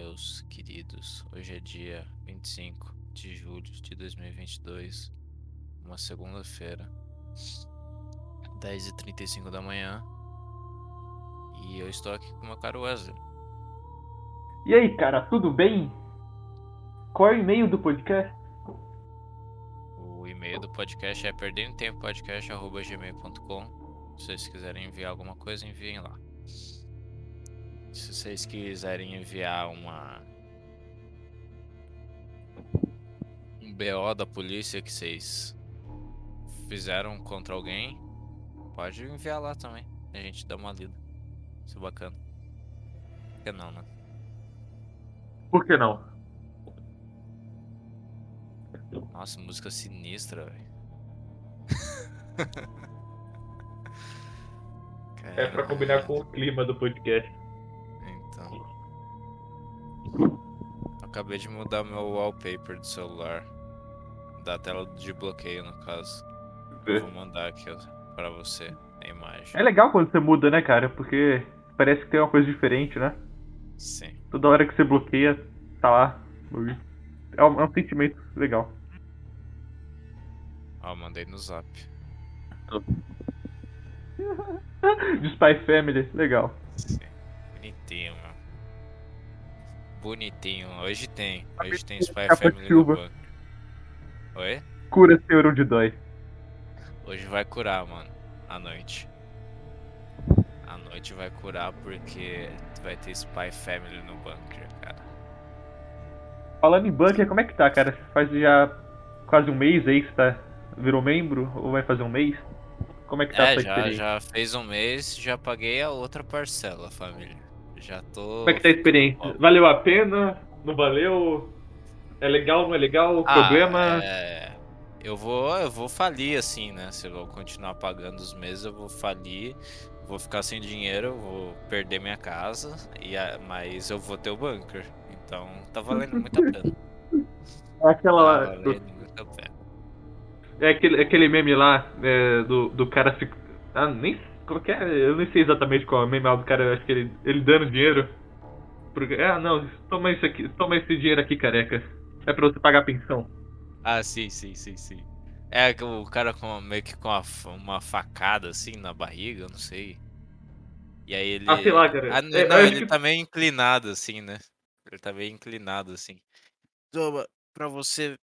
meus queridos. Hoje é dia 25 de julho de 2022, uma segunda-feira, 10h35 da manhã. E eu estou aqui com o meu caro Wesley. E aí, cara, tudo bem? Qual é o e-mail do podcast? O e-mail do podcast é perdendotempopodcast.gmail.com Se vocês quiserem enviar alguma coisa, enviem lá. Se vocês quiserem enviar uma. Um BO da polícia que vocês fizeram contra alguém, pode enviar lá também. A gente dá uma lida. Isso é bacana. Por que não, né? Por que não? Nossa, música sinistra, velho. É pra combinar com o clima do podcast. Acabei de mudar meu wallpaper do celular. Da tela de bloqueio, no caso. Eu vou mandar aqui ó, pra você a imagem. É legal quando você muda, né, cara? Porque parece que tem uma coisa diferente, né? Sim. Toda hora que você bloqueia, tá lá. É um, é um sentimento legal. Ó, mandei no zap. Spy Family, legal. Sim. Bonitinho. Bonitinho. Hoje tem. Hoje tem Spy Capa Family no banco. Oi? Cura senhor onde dói. Hoje vai curar, mano. À noite. À noite vai curar porque vai ter Spy Family no bunker, cara. Falando em bunker, como é que tá, cara? Faz já quase um mês aí que você tá, virou membro? Ou vai fazer um mês? Como é que tá a É, sua já, já fez um mês, já paguei a outra parcela, família. Já tô. Como é que tá a experiência? Valeu a pena? Não valeu? É legal, não é legal? O Ah, problema? é, Eu vou, eu vou falir assim, né? Se eu vou continuar pagando os meses, eu vou falir, vou ficar sem dinheiro, vou perder minha casa, e a- mas eu vou ter o bunker. Então tá valendo muito a pena. É aquela. Tá valendo muito a pena. É aquele, aquele meme lá é, do, do cara se. Ah, nem. Qual que é? Eu nem sei exatamente qual é o meme lá do cara, eu acho que ele, ele dando dinheiro. Porque, ah, não, toma isso aqui, toma esse dinheiro aqui, careca. É pra você pagar a pensão. Ah, sim, sim, sim, sim. É o cara com meio que com uma, uma facada assim na barriga, eu não sei. E aí ele. Ah, sei lá, cara. Ah, É, não, ele que- tá meio inclinado assim, né? Ele tá meio inclinado assim. Toma, pra você,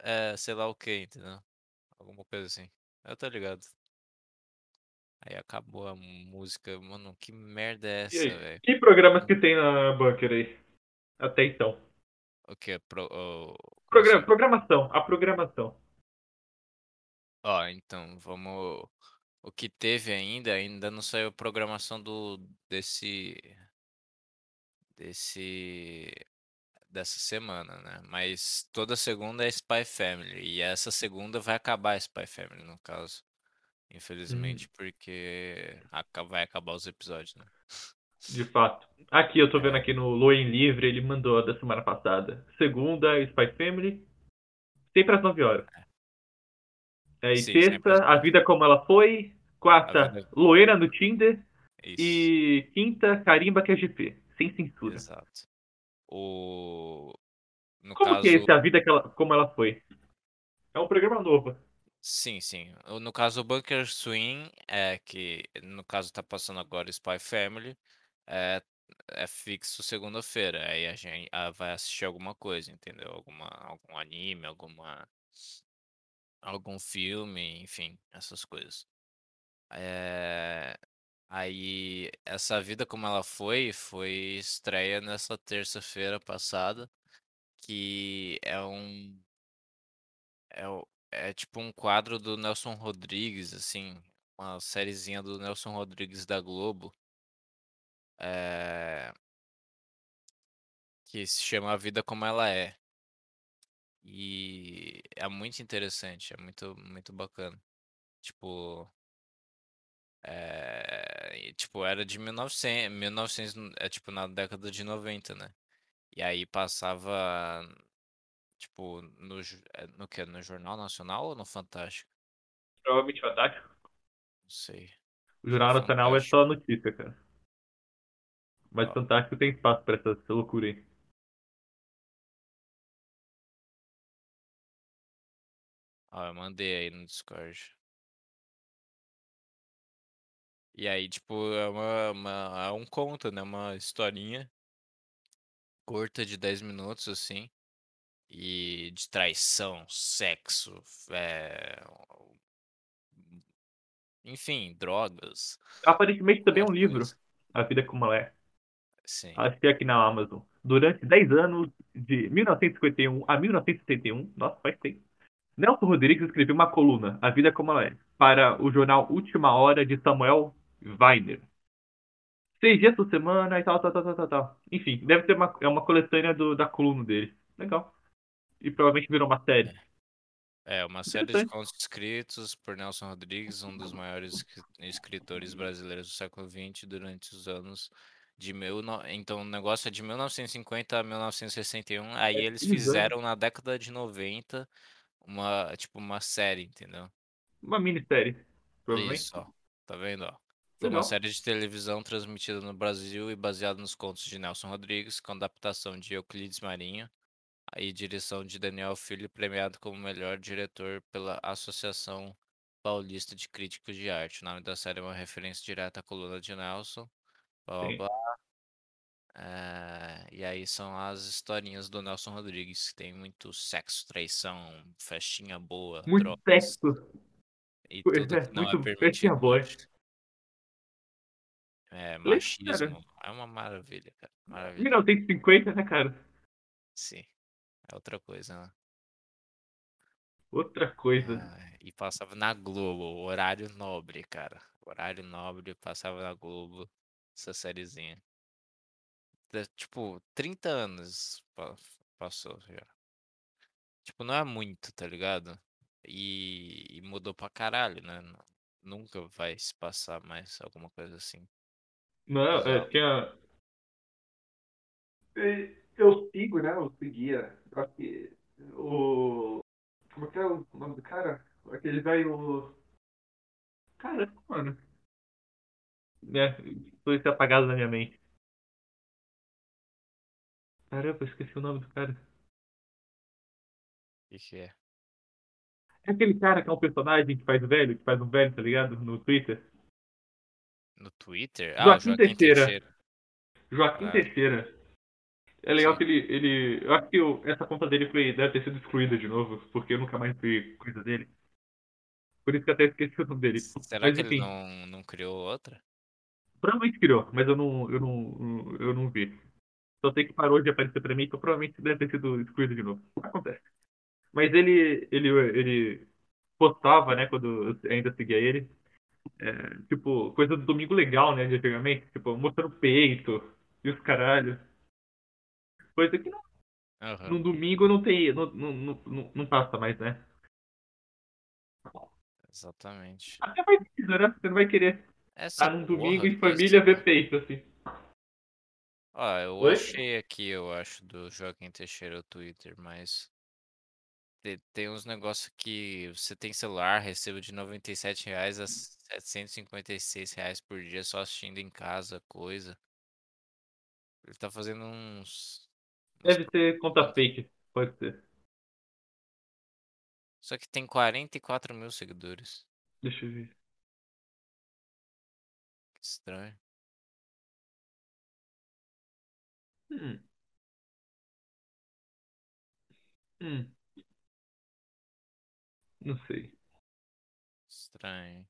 é, sei lá o que, entendeu? Alguma coisa assim. Eu tô ligado. Aí acabou a música. Mano, que merda é essa, velho? Que programas que tem na Bunker aí? Até então. O que? Pro, o- Progra- programação, a programação. Ó, então, vamos. O que teve ainda, ainda não saiu a programação do desse desse dessa semana, né? Mas toda segunda é Spy Family e essa segunda vai acabar Spy Family, no caso. Infelizmente, porque aca- vai acabar os episódios, né? De fato. Aqui, eu tô vendo É. aqui no Loen Livre, ele mandou a da semana passada. Segunda, Spy Family. Sempre às 9 horas. Aí, Sim, sempre às sexta, A Vida Como Ela Foi. Quarta, Vida- Loena no Tinder. Isso. E quinta, Carimba QGP. Sem censura. Exato. O no Como caso, que é esse A Vida que ela- Como Ela Foi? É um programa novo. Sim, sim. No caso, o Bunker Swing é que no caso tá passando agora Spy Family, é, é fixo segunda-feira. Aí a gente ah, vai assistir alguma coisa, entendeu? Alguma algum anime, alguma algum filme, enfim, essas coisas. É, Aí, essa vida como ela foi, foi estreia nessa terça-feira passada, que é um, é, o- é tipo um quadro do Nelson Rodrigues, assim, uma sériezinha do Nelson Rodrigues da Globo, é, que se chama A Vida Como Ela É. E é muito interessante, é muito, muito bacana. Tipo, É, tipo, era de 1900, 1900, é tipo na década de 90, né? E aí passava, Tipo, no, eh, no que? No Jornal Nacional ou no Fantástico? Provavelmente Fantástico. Não sei. O Jornal Nacional é só notícia, cara. Mas ah. Fantástico tem espaço pra essa loucura aí. Ah, eu mandei aí no Discord. E aí, tipo, é, uma, uma, é um conto, né? Uma historinha curta de 10 minutos, assim. E de traição, sexo, é, enfim, drogas, Aparentemente também é uma um livro. coisa. A Vida Como Ela É. Sim. Achei aqui na Amazon. Durante 10 anos, de 1951 a 1971, nossa, faz tempo. Nelson Rodrigues escreveu uma coluna, A Vida Como Ela É, para o jornal Última Hora de Samuel Weiner. Seis dias por semana e tal, tal, tal, tal, tal, tal. Enfim, deve ser uma, é uma coletânea do, da coluna dele. Legal. E provavelmente virou uma série. É, uma série de contos escritos por Nelson Rodrigues, um dos maiores escri- escritores brasileiros do século XX, durante os anos de mil... Então, o negócio é de 1950 a 1961. Aí eles fizeram na década de 90 uma, tipo, uma série, entendeu? Uma minissérie, provavelmente. Isso, ó. Tá vendo, ó? Foi uma série de televisão transmitida no Brasil e baseada nos contos de Nelson Rodrigues, com adaptação de Euclides Marinho e direção de Daniel Filho, premiado como melhor diretor pela Associação Paulista de Críticos de Arte. O nome da série é uma referência direta à coluna de Nelson. Blá, blá, blá. É, e aí são as historinhas do Nelson Rodrigues, que tem muito sexo, traição, festinha boa, Muito drogas sexo. e tudo é, não é permitido. É, cara. machismo. É uma maravilha, cara. Maravilha. 1950, né, cara? Sim. É outra coisa, né? Outra coisa. Ah, e passava na Globo, horário nobre, cara. Horário nobre, passava na Globo essa sériezinha. Tipo, 30 anos pa- passou já. Tipo, não é muito, tá ligado? E, e mudou pra caralho, né? Nunca vai se passar mais alguma coisa assim. Não, é, tinha. Eu sigo, né? Eu seguia. Eu acho que o. Como é que é o nome do cara? Aquele velho. Caramba, mano. É, foi isso apagado na minha mente. Caramba, eu esqueci o nome do cara. Que é? É aquele cara que é um personagem que faz o velho, que faz um velho, tá ligado? No Twitter. No Twitter? Ah, Joaquim Joaquim Teixeira. Teixeira. Joaquim Ah, Teixeira. É legal que ele. ele eu acho que o- essa conta dele foi, deve ter sido excluída de novo, porque eu nunca mais vi coisa dele. Por isso que eu até esqueci o nome dele. Será Mas que ele enfim, não, não criou outra? provavelmente criou, mas eu não, eu não, eu não vi. Só sei que parou de aparecer pra mim, então provavelmente deve ter sido excluído de novo. Acontece. Mas ele, ele, ele postava, né, quando eu ainda seguia ele, é, tipo, coisa do Domingo Legal, né, de antigamente, tipo, mostrando peito e os caralho. Coisa que não, Aham, no domingo não tem, não, não, não, não- passa mais, né? exatamente. Até sentido, né? Você não vai querer Essa estar num domingo em família ver peito, assim. Ó, eu Oi? achei aqui, eu acho, do Joaquim Teixeira o Twitter, mas te- tem uns negócios que você tem celular, recebo de 97 reais a 756 reais por dia só assistindo em casa, coisa. Ele tá fazendo uns. Deve ser conta fake, pode ser. Só que tem 44 mil seguidores. Deixa eu ver. Que estranho. Hum. Hum. Não sei. Estranho.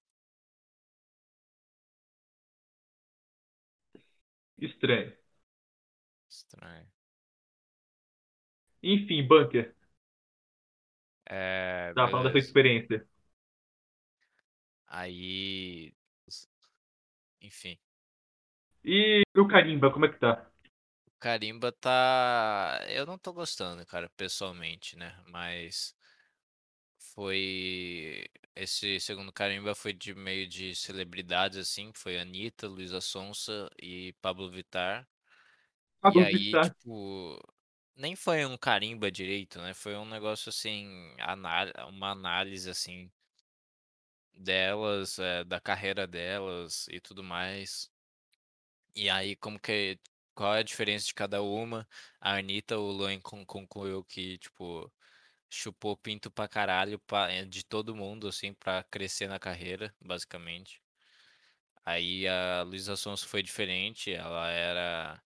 Estranho. Estranho. Enfim, bunker. É, Tava falando dessa beleza. experiência. Aí. Enfim. E o carimba, como é que tá? O Carimba tá. Eu não tô gostando, cara, pessoalmente, né? Mas. Foi. Esse segundo Carimba foi de meio de celebridades, assim. Foi Anitta, Luísa Sonza e Pablo Vittar. E Pablo aí, Vittar. tipo. Nem foi um carimba direito, né? Foi um negócio assim. Uma análise, assim. Delas, eh, da carreira delas e tudo mais. E aí, como que. Qual é a diferença de cada uma? A Anitta, o Luan con- concluiu que, tipo. chupou pinto pra caralho pra- eh, de todo mundo, assim, pra crescer na carreira, basicamente. Aí a Luísa Sonza foi diferente, ela era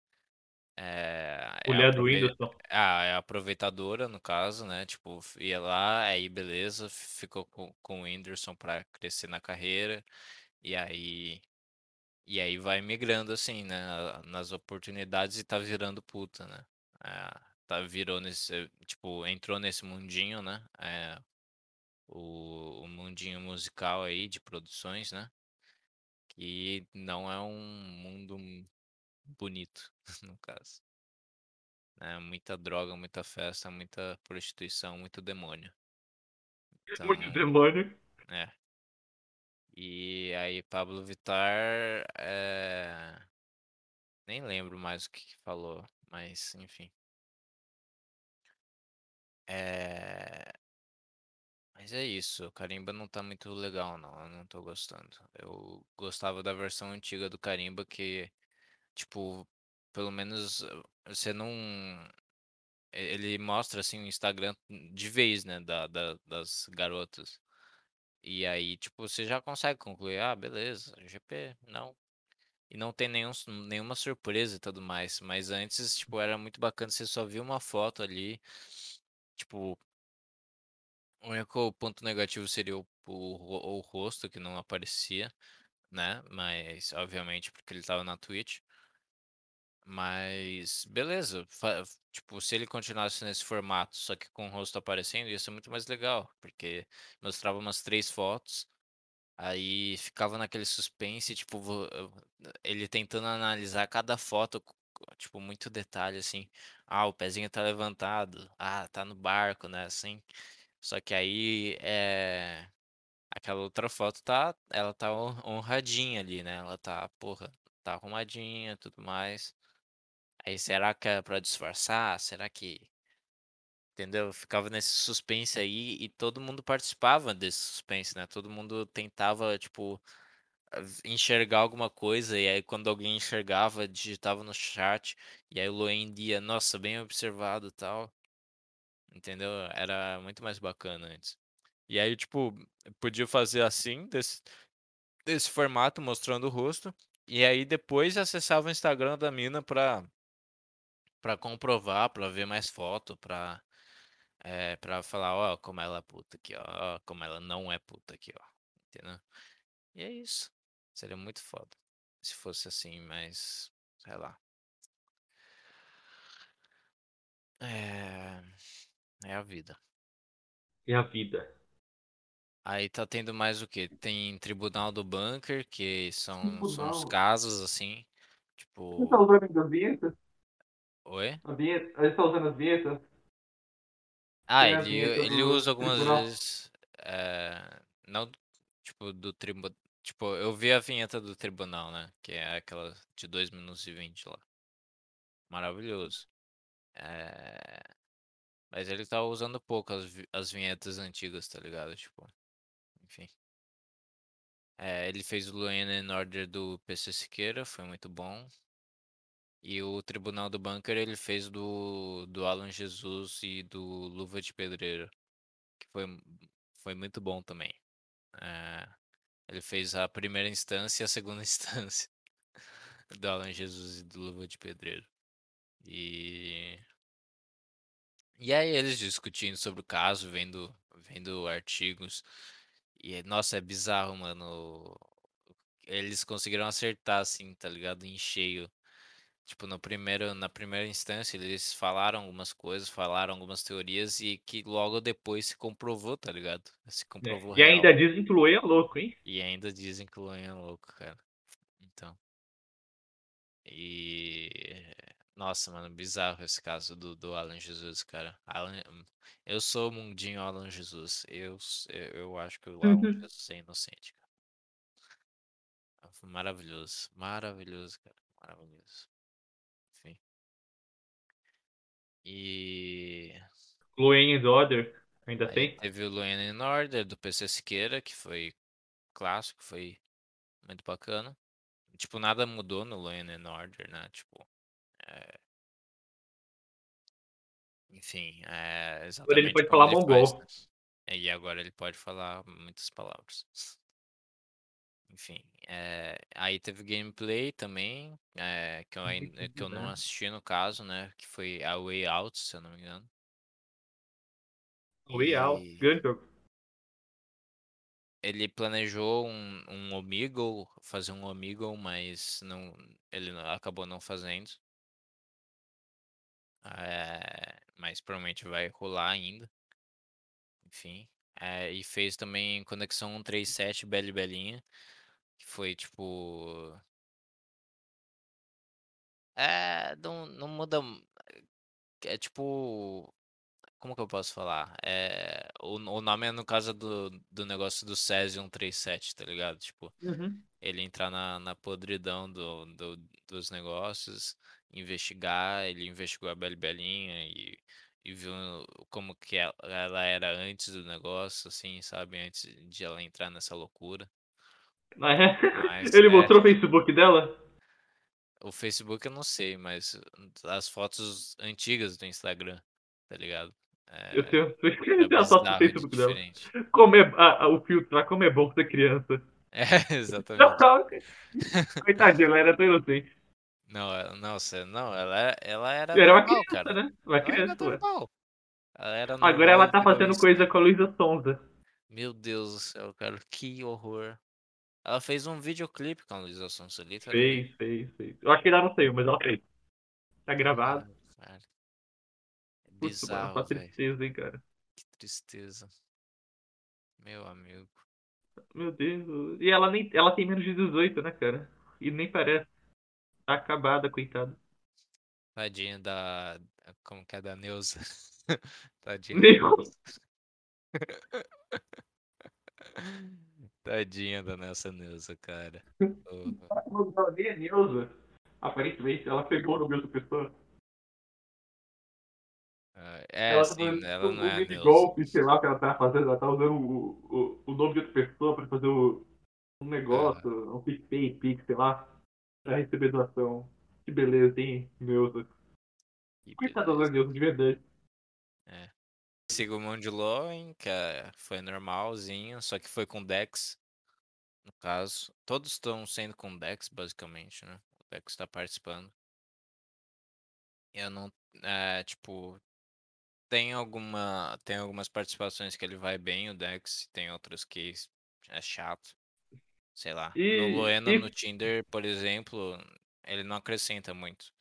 é, é, Mulher do aprove- Whindersson. ah, é aproveitadora, no caso, né? Tipo, ia lá, aí beleza, ficou com, com o Whindersson pra crescer na carreira, e aí, e aí vai migrando, assim, né? Nas oportunidades e tá virando puta, né? É, tá, virou nesse, tipo, entrou nesse mundinho, né? É, o, o mundinho musical aí de produções, né? Que não é um mundo bonito, no caso. É muita droga, muita festa, muita prostituição, muito demônio. Então, Muito demônio. é. E aí, Pablo Vittar, é... nem lembro mais o que que falou, mas enfim. É... Mas é isso, o Carimba não tá muito legal, não. Eu não tô gostando. Eu gostava da versão antiga do Carimba que, tipo, pelo menos eh, você não. e- Ele mostra assim o Instagram de vez, né, da, da- das garotas. E aí, tipo, você já consegue concluir, ah, beleza, GP, não. E não tem nenhum, nenhuma surpresa e tudo mais. Mas antes, tipo, era muito bacana, você só via uma foto ali. Tipo, o único ponto negativo seria o, o, o rosto que não aparecia, né? Mas, obviamente, porque ele tava na Twitch. Mas, beleza. fa- Tipo, se ele continuasse nesse formato, só que com o rosto aparecendo, ia ser muito mais legal. Porque mostrava umas três fotos. Aí ficava naquele suspense, tipo, ele tentando analisar cada foto, tipo, muito detalhe, assim. Ah, o pezinho tá levantado. Ah, tá no barco, né? Assim. Só que aí, é... Aquela outra foto tá, ela tá hon- honradinha ali, né? Ela tá, porra, tá arrumadinha, tudo mais. Aí será que é pra disfarçar? Será que, entendeu? Ficava nesse suspense aí e todo mundo participava desse suspense, né? Todo mundo tentava, tipo, enxergar alguma coisa e aí quando alguém enxergava, digitava no chat e aí o Loen dia, nossa, bem observado, tal. Entendeu? Era muito mais bacana antes. E aí, tipo, podia fazer assim, desse, desse formato, mostrando o rosto. E aí depois acessava o Instagram da mina pra, pra comprovar, pra ver mais foto, pra, é, pra falar, ó, como ela é puta aqui, ó, como ela não é puta aqui, ó. Entendeu? E é isso. Seria muito foda. Se fosse assim, mas. Sei lá. É. É a vida. E a vida. Aí tá tendo mais o quê? Tem Tribunal do Bunker, que são, são os casos assim. Você tá Tipo. usando ainda as vinhetas? Oi? A vinheta? Ele tá usando as vinhetas? Ah, ele, vinheta ele do usa algumas tribunal? vezes. é, não, tipo, do tribunal. Tipo, eu vi a vinheta do tribunal, né? Que é aquela de 2 minutos e 20 lá. Maravilhoso. É, Mas ele tá usando pouco as, as vinhetas antigas, tá ligado? Tipo, enfim. É, ele fez o Law and Order do PC Siqueira, foi muito bom. E o Tribunal do Bunker ele fez do, do Alan Jesus e do Luva de Pedreiro, que foi, foi muito bom também. É, ele fez a primeira instância e a segunda instância do Alan Jesus e do Luva de Pedreiro. E, e aí eles discutindo sobre o caso, vendo, vendo artigos. E, é- nossa, é bizarro, mano. Eles conseguiram acertar, assim, tá ligado? Em cheio. Tipo, no primeiro, na primeira instância, eles falaram algumas coisas, falaram algumas teorias e que logo depois se comprovou, tá ligado? Se É. comprovou E real. ainda dizem que o Luê é louco, hein? E ainda dizem que o Luan é louco, cara. Então. E. Nossa, mano, bizarro esse caso do, do Alan Jesus, cara. Alan... Eu sou o mundinho Alan Jesus. Eu, eu, eu acho que o Alan Jesus é inocente, cara. Maravilhoso. Maravilhoso, cara. Maravilhoso. E. Luê and Order. Ainda Aí tem? teve o Luan in Order do PC Siqueira, que foi clássico, foi muito bacana. Tipo, nada mudou no Luan in Order, né? Tipo, é, Enfim, é Agora ele exatamente pode falar ele faz, mongol. né. E agora ele pode falar muitas palavras. Enfim, eh, aí teve gameplay também, eh, que eu ain que eu não assisti no caso, né, que foi A Way Out, se eu não me engano. Way Out, grande jogo. ele planejou um um Omegle, fazer um Omegle, mas não ele acabou não fazendo. Eh, mas provavelmente vai rolar ainda. Enfim, eh, e fez também Conexão 137 Beli Belinha, que foi tipo É, não não muda mu é tipo, como que eu posso falar? Eh, o o nome é no caso do do negócio do Cesium 137, tá ligado? Tipo, Uhum. ele entrar na na podridão do do dos negócios, investigar, ele investigou a Beli Belinha e e viu como que ela ela era antes do negócio, assim, sabe, antes de ela entrar nessa loucura. É? Mas Ele é. mostrou o Facebook dela? O Facebook eu não sei, mas as fotos antigas do Instagram, tá ligado? Eu É tenho é eu tenho a foto do de Facebook dela. Como é a a o filtro como é bom ser criança. É, exatamente. Coitadinha, ela era tão inocente. Não, ela nossa, não, ela ela era Era uma criança, cara. né, uma Ela criança, normal. Ela era Agora ela tá fazendo coisa com a Luísa Sonza. Meu Deus do céu, cara, que horror. Ela fez um videoclipe com a Luísa Sonza, literalmente. Fez, fez, fez. Eu acho que ainda não saiu, mas ela fez. Tá gravado. Caralho, cara. É mano, bizarro, só velho. tristeza, hein, cara. Que tristeza. Meu amigo. Meu Deus. E ela nem ela tem menos de 18, né, cara? E nem parece. Tá acabada, coitada. Tadinha da como que é? Da Neuza. Tadinha. Neuza. Tadinha da nossa Neuza, cara. Nome dela nem é Neuza. Aparentemente, ela pegou no mesmo pessoa. Ah, é, Ela tá sim, fazendo ela um, não é mini Neuza. golpe, sei lá que ela tá fazendo. Ela tá usando o, o, o nome de outra pessoa pra fazer o, um negócio, Aham. um PicPay, Pix, sei lá. Pra receber doação. Que beleza, hein, Neuza. Que Coitada da. Neuza, de verdade. É. Sigmund Loen, que é foi normalzinho, só que foi com Dex, no caso. Todos estão sendo com Dex, basicamente, né. O Dex tá participando. Eu não eh, tipo, tem alguma tem algumas participações que ele vai bem, o Dex, tem outras que é chato. Sei lá. No E, Loena no e Tinder, por exemplo, ele não acrescenta muito.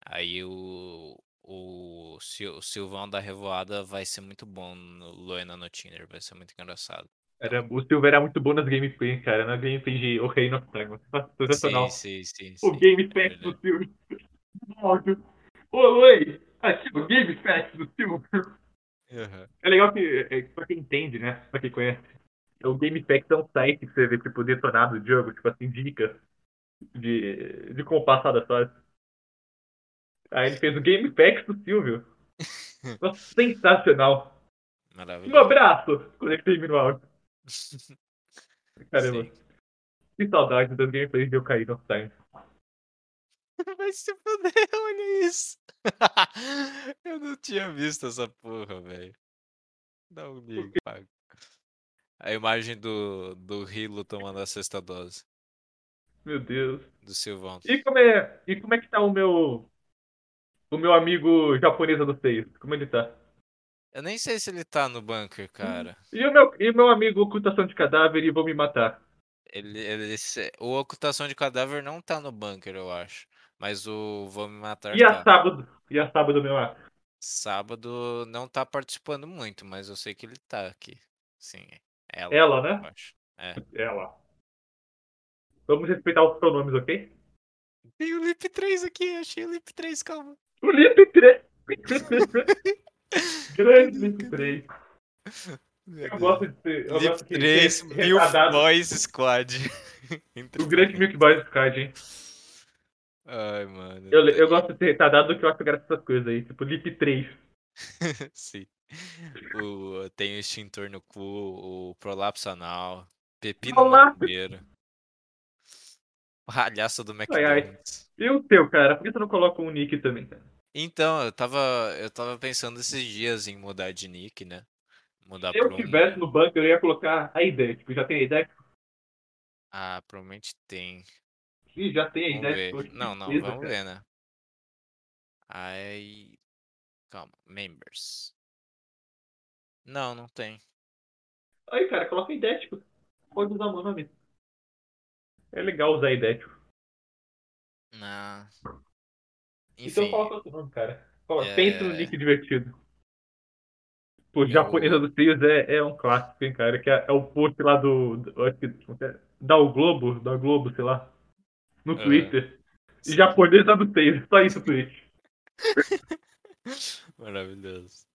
Aí o o Sil o Silvão da Revoada vai ser muito bom no Loena no Tinder, vai ser muito engraçado. Era, o Silver era muito bom nas gameplays, cara. Na gameplay de O Reino of Time. Nossa, Sim, sensacional. sim, sim, O. Game É do. Silver. Áudio. Ô, oi! Aqui o Game do Silver. Aham. É legal que, é, pra quem entende, né? Pra quem conhece. O Game Facts é um site que você vê, tipo, detonado do jogo, tipo assim, dicas de, de como passar das fases. Aí ele fez o Game Facts do Silvio. Nossa, sensacional. Um Maravilhoso. abraço! Quando ele termina o áudio. Caramba. Sim. Que saudade das gameplays de Ocarina of Time. Vai se fuder, olha isso. Eu não tinha visto essa porra, velho. Não me paga. A imagem do do Hilo tomando a sexta dose. Meu Deus. Do Silvão. E como é, e como é que tá o meu o meu amigo japonês do Seis? Como ele tá? Eu nem sei se ele tá no bunker, cara. E o meu, e meu amigo ocultação de cadáver e vou me matar? Ele ele o Ocultação de Cadáver não tá no bunker, eu acho. Mas o Vou Me Matar E a tá. sábado? E a sábado, meu ar? Sábado não tá participando muito, mas eu sei que ele tá aqui. Sim, ela, Ela, né? É. Ela. Vamos respeitar os pronomes, ok? Tem o Lip 3 aqui, achei o Lip 3, calma. O Lip 3. Grande Lip cadê? 3. Meu Eu gosto de ser. Eu Lip gosto que 3, ser Milf retardado. Boys Squad. O grande Milk Boy Squad, hein? Ai, mano. Eu, eu gosto de ser retardado do que eu acho graça essas coisas aí. Tipo, Lip 3. Sim. O, tem o extintor no cu, o prolapso anal, pepino Olá. macumbeiro. Palhaço do Ai, ai. McDonald's. E o teu, cara? Por que você não coloca um nick também, cara? Então, eu tava, eu tava pensando esses dias em mudar de nick, né? Mudar Se eu pra tivesse um. no banco, eu ia colocar a ideia. Tipo, já tem a ideia? Ah, provavelmente tem. Ih, já tem a ideia. Não, não, beleza, vamos ver, né? Aí. Calma. Members. Não, não tem. Aí, cara, coloca idético. Pode usar o nome. É legal usar idético. Então enfim, coloca outro nome, cara. Coloca- Pensa no é. nick divertido. Pô, Japonesa Eu. dos Seios é, é um clássico, hein, cara. Que é, é o post lá do. do acho que, é? da o Globo, da Globo, sei lá. No Aham, Twitter. sim. Japonesa dos Seios. Só isso, tweet. Maravilhoso.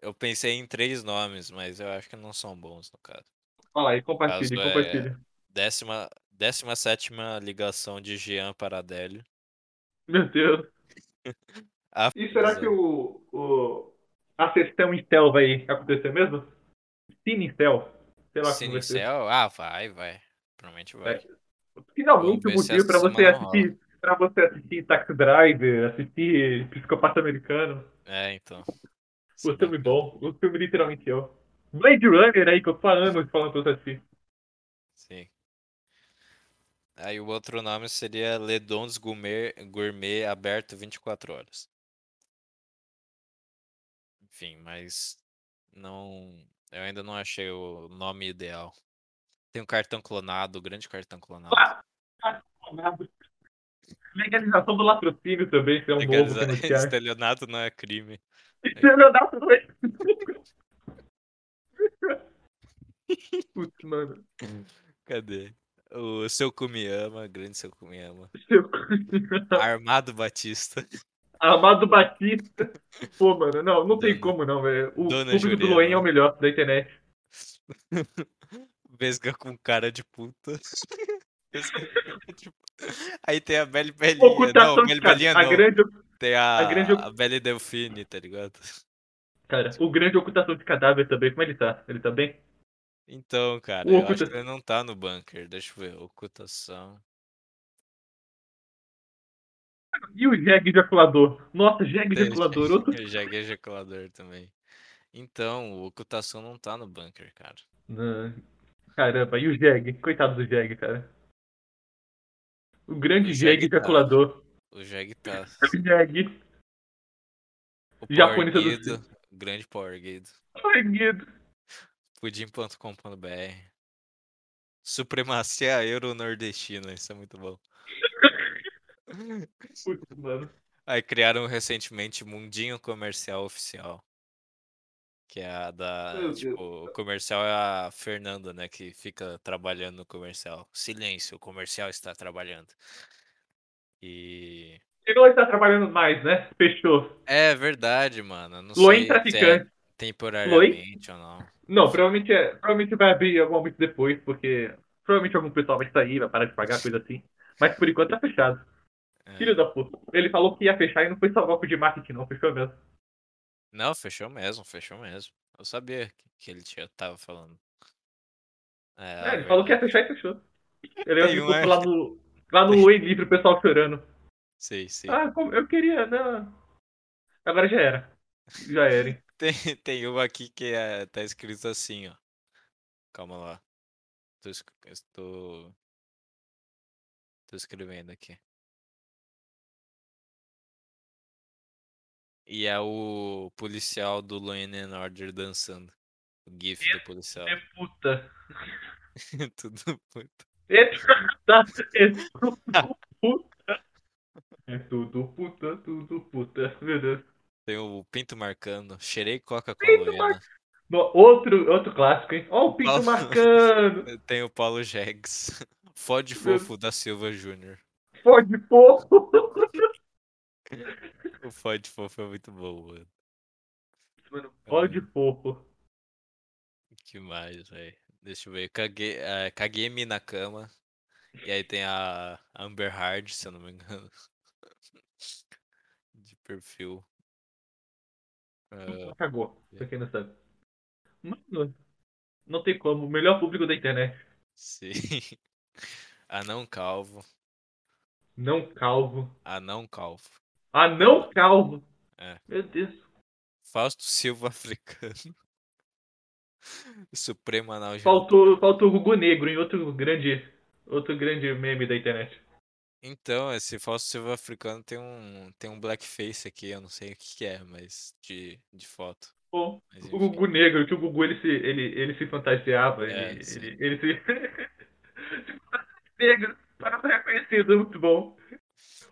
Eu pensei em três nomes, mas eu acho que não são bons no caso. Fala aí, O caso compartilhe, é décima, décima sétima ligação de Jean para Adélio. Meu Deus. A E será que o, o a sessão em Cell vai acontecer mesmo? Cine em Cell. Sei lá como vai ser. Siniciel? Ah, vai, vai. Provavelmente vai. É, finalmente o motivo pra você semana rola. assistir. Pra você assistir Taxi Driver, assistir Psicopata Americano. É, então. É O filme bacana. bom. O filme literalmente eu. Blade Runner aí, que eu tô há anos falando pra você assistir. Sim. Aí o outro nome seria Ledons Gourmet, Gourmet aberto 24 horas. Enfim, mas não. Eu ainda não achei o nome ideal. Tem um cartão clonado, o grande cartão clonado. Ah, Legalização do latrocínio também, que é um novo que Legalizar anunciar. estelionato não é crime. Estelionato não é. Putz, mano. Cadê? O seu Kumiyama, grande seu Kumiyama. Seu- Armado Batista. Amado Batista. Pô, mano, não, não tem como não, velho. O Dona público do Jurema. Loen é o melhor da internet. Vesga com cara de puta. Aí tem a Belle Belinha. Ocultação Não, Belle. Belinha A não. grande, Tem a grande- a, a Belle Delfine, tá ligado? cara, o grande ocultação de cadáver também. Como ele tá? Ele tá bem? Então, cara, O eu acho oculta- que ele não tá no bunker. Deixa eu ver. Ocultação. E o Jeg ejaculador? Nossa, Jeg ejaculador. Outro... o Jag ejaculador também. Então, o ocultação não tá no bunker, cara. Não. Caramba, e o Jeg? Coitado do Jeg, cara. O grande O Jeg Jeg tá. ejaculador. O Jag tá. O Jeg. O Power Japonesa do grande Power Guido. Ai, Guido. Pudim.com.br. Supremacia Euro-Nordestina. Isso é muito bom. Putz, mano. Aí criaram recentemente Mundinho Comercial Oficial. Que é a da. Meu tipo, o comercial é a Fernanda, né? Que fica trabalhando no comercial. Silêncio, o comercial está trabalhando. E. Ele não está trabalhando mais, né? Fechou. É verdade, mano. Não Loen sei se é traficante. temporariamente ou não. Não, provavelmente, é, provavelmente vai abrir algum momento depois, porque provavelmente algum pessoal vai sair, vai parar de pagar, coisa assim. Mas por enquanto tá fechado. É. Filho da puta. Ele falou que ia fechar e não foi só golpe de marketing, não. Fechou mesmo. Não, fechou mesmo, fechou mesmo. Eu sabia que- ele tinha, tava falando. É, É, ele falou que ia fechar e fechou. Ele Tem ficou um lá no, lá no Oi Livre, o pessoal chorando. Sei, sei. Ah, eu queria, não. Agora já era. Já era, hein? Tem, tem uma aqui que é, tá escrito assim, ó. Calma lá. Tô, es- estou. Tô escrevendo aqui. E é o policial do Law and Order dançando. O GIF do policial. É puta. Tudo puto. É, tá, é tudo puta. É tudo puta, tudo puta. Meu Deus. Tem o pinto marcando. Cheirei coca com a Pinto Luena. No- outro, outro clássico, hein? Ó o pinto Paulo- marcando. Tem o Paulo Jegs. Fode fofo da Silva Júnior. Fode fofo. O Fode fofo é muito bom, mano. Mano, fode fofo. que mais, velho? Deixa eu ver. Caguei, é, Kagemi na cama. E aí tem a Amber Hard, se eu não me engano. De perfil. Ah, Cagou, pra quem não sabe. Mano, não tem como. O melhor público da internet. sim. Anão calvo. Não calvo. Anão calvo. Anão calvo. É. Meu Deus. Fausto Silva africano. Supremo anal. Faltou, faltou o Gugu Negro em outro grande, outro grande meme da internet. Então, esse Fausto Silva africano tem um, tem um blackface aqui, eu não sei o que que é, mas de, de foto. Mas o enfim. Gugu Negro, que o Gugu ele se, ele, ele se fantasiava, É, ele, sim. ele, ele se. negro, para ser reconhecido, muito bom.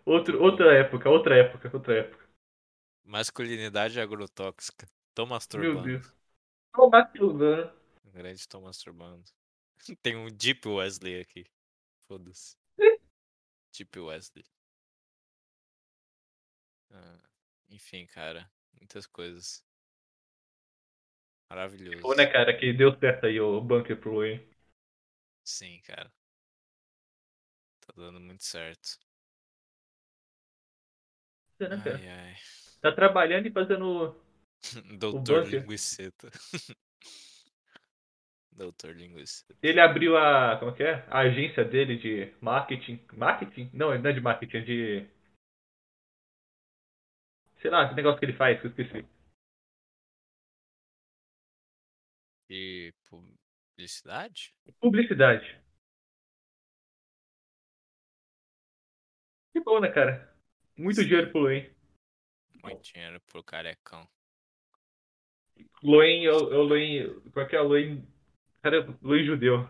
Outro, bom. outra época, outra época, outra época. Masculinidade agrotóxica. Tô Meu masturbando. Deus. Tô masturbando. Um grande tô masturbando. Tem um Deep Wesley aqui. Foda-se. Deep Wesley. Ah, enfim, cara. Muitas coisas. Maravilhoso. Pô, né, cara, que deu certo aí o bunker pro hein? Sim, cara. Tá dando muito certo. Né, cara? Ai, ai. Tá trabalhando e fazendo. Doutor. Linguiceta. Doutor Linguiceta. Ele abriu a. Como que é? A agência dele de marketing. Marketing? Não, não é de marketing, é de. Sei lá, que negócio que ele faz, que eu esqueci. E publicidade? Publicidade. Que bom, né, cara? Muito Sim. dinheiro pro Loen. Muito dinheiro pro carecão. Loen é o é Loen. Qual é que é o Loen? Cara, Loen judeu.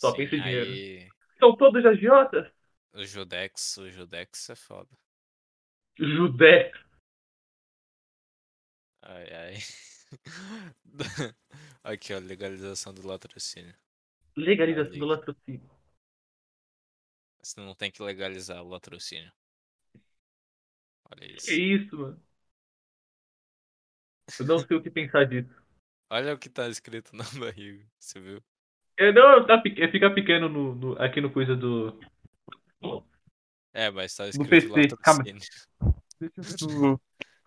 Só Sim, pensa em dinheiro. aí São todos agiotas? o Judex, o Judex é foda. Judé. Ai, ai. Aqui, ó, legalização do latrocínio. Legalização Ali. do latrocínio. Você não tem que legalizar o latrocínio. Olha isso. Que isso, mano? Eu não sei o que pensar disso. Olha o que tá escrito na barriga. Você viu? É, não, tá, é, fica pequeno no, no- aqui no coisa do. É, mas tá No escrito PC, calma. latrocínio. No,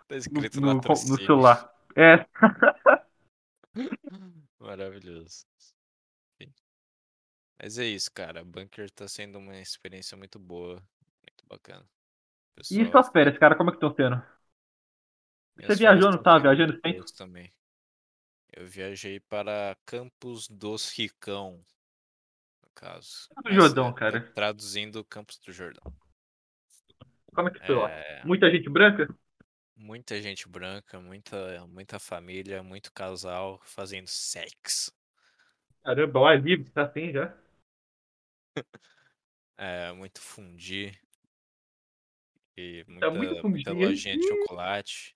Tá escrito no, no, latrocínio. no celular. É. Maravilhoso. Mas é isso, cara. Bunker tá sendo uma experiência muito boa. Muito bacana. E Pessoal, suas férias, cara, como é que estão sendo? minhas Você viajou, não sendo viajando sempre? boas também. Eu viajei para Campos dos Ricão, no caso. Do Mas, Jordão, é, cara. tra- Traduzindo Campos do Jordão. Como é que foi lá? É, Muita gente branca? muita gente branca, muita, muita família, muito casal fazendo sexo. Caramba, o ar livre tá assim já. É, muito fundi. E Tá muita, muito muita fundinho. lojinha de chocolate.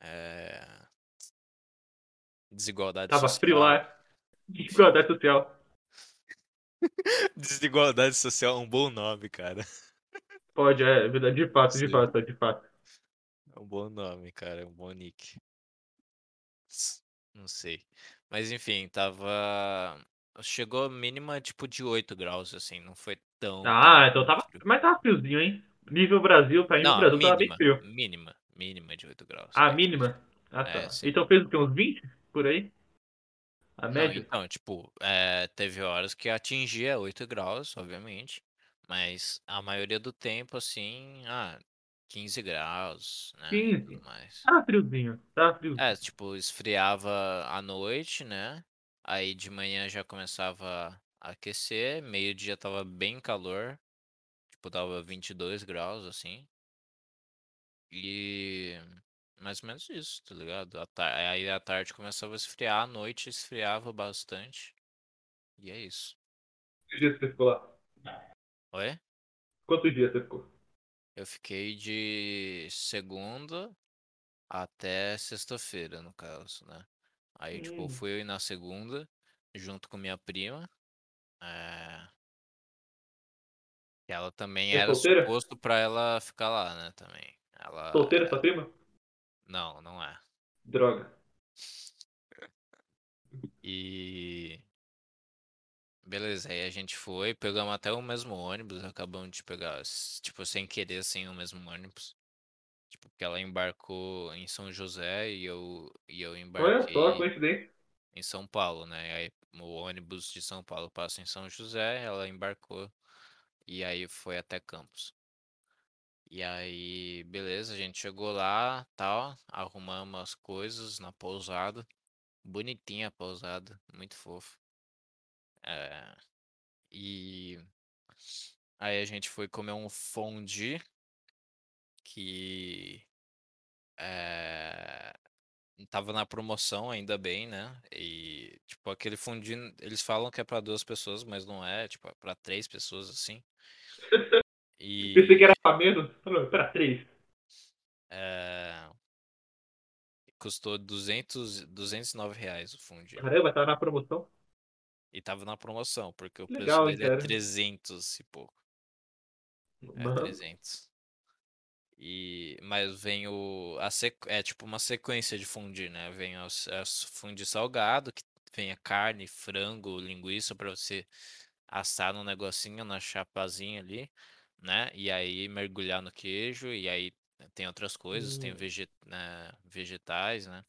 É, desigualdade Tava social. frio lá. Desigualdade social. Desigualdade social é um bom nome, cara. Pode, é verdade. De fato, de fato, de fato. É um bom nome, cara. É um bom nick. Não sei. Mas enfim, tava. Chegou a mínima tipo de 8 graus, assim. Não foi tão. Ah, tão então tava. Mas tava friozinho, hein? Nível Brasil, pra ir no Brasil tava bem mínima. frio. Mínima. Mínima de 8 graus. Ah, é. mínima? Ah, É, tá. sim. Então fez o quê? Uns 20 por aí? A Não, média? então, tipo, é, teve horas que atingia 8 graus, obviamente. Mas a maioria do tempo, assim, ah, 15 graus, né? 15? Tudo mais. Tava friozinho. Tava friozinho. É, tipo, esfriava à noite, né? Aí de manhã já começava a aquecer, meio-dia tava bem calor, tipo, tava 22 graus, assim. E mais ou menos isso, tá ligado? À tar- Aí à tarde começava a esfriar, à noite esfriava bastante. E é isso. Quantos dias você ficou lá? Oi? Quantos dias você ficou? Eu fiquei de segunda até sexta-feira, no caso, né? Aí, tipo, Hum. fui na segunda, junto com minha prima. É... Ela também É era solteira? suposto pra ela ficar lá, né? Também. Ela. Solteira é- sua prima? Não, não é. Droga. E. Beleza, aí a gente foi, pegamos até o mesmo ônibus, acabamos de pegar, tipo, sem querer, assim, o mesmo ônibus. Tipo, porque ela embarcou em São José e eu, e eu Olha embarquei coincidência. em São Paulo, né? Aí o ônibus de São Paulo passa em São José, ela embarcou e aí foi até Campos. E aí, beleza, a gente chegou lá, tal, arrumamos as coisas na pousada. Bonitinha a pousada, muito fofo. É, e aí a gente foi comer um fondue que é, tava na promoção, ainda bem, né? E tipo, aquele fondue, eles falam que é pra duas pessoas, mas não é, tipo, é pra três pessoas assim. Pensei que E era pra menos. Pra três. é, custou 200, 209 reais o fondue. Caramba, tava na promoção. E tava na promoção, porque o preço Legal, hein, dele é cara. 300 e pouco. É Mano. 300. E, mas vem o. A sequ, é tipo uma sequência de fondue, né? Vem o fondue salgado, que vem a carne, frango, linguiça pra você assar no negocinho, na chapazinha ali, né? E aí mergulhar no queijo, e aí tem outras coisas, tem Hum, veget, né, vegetais, né?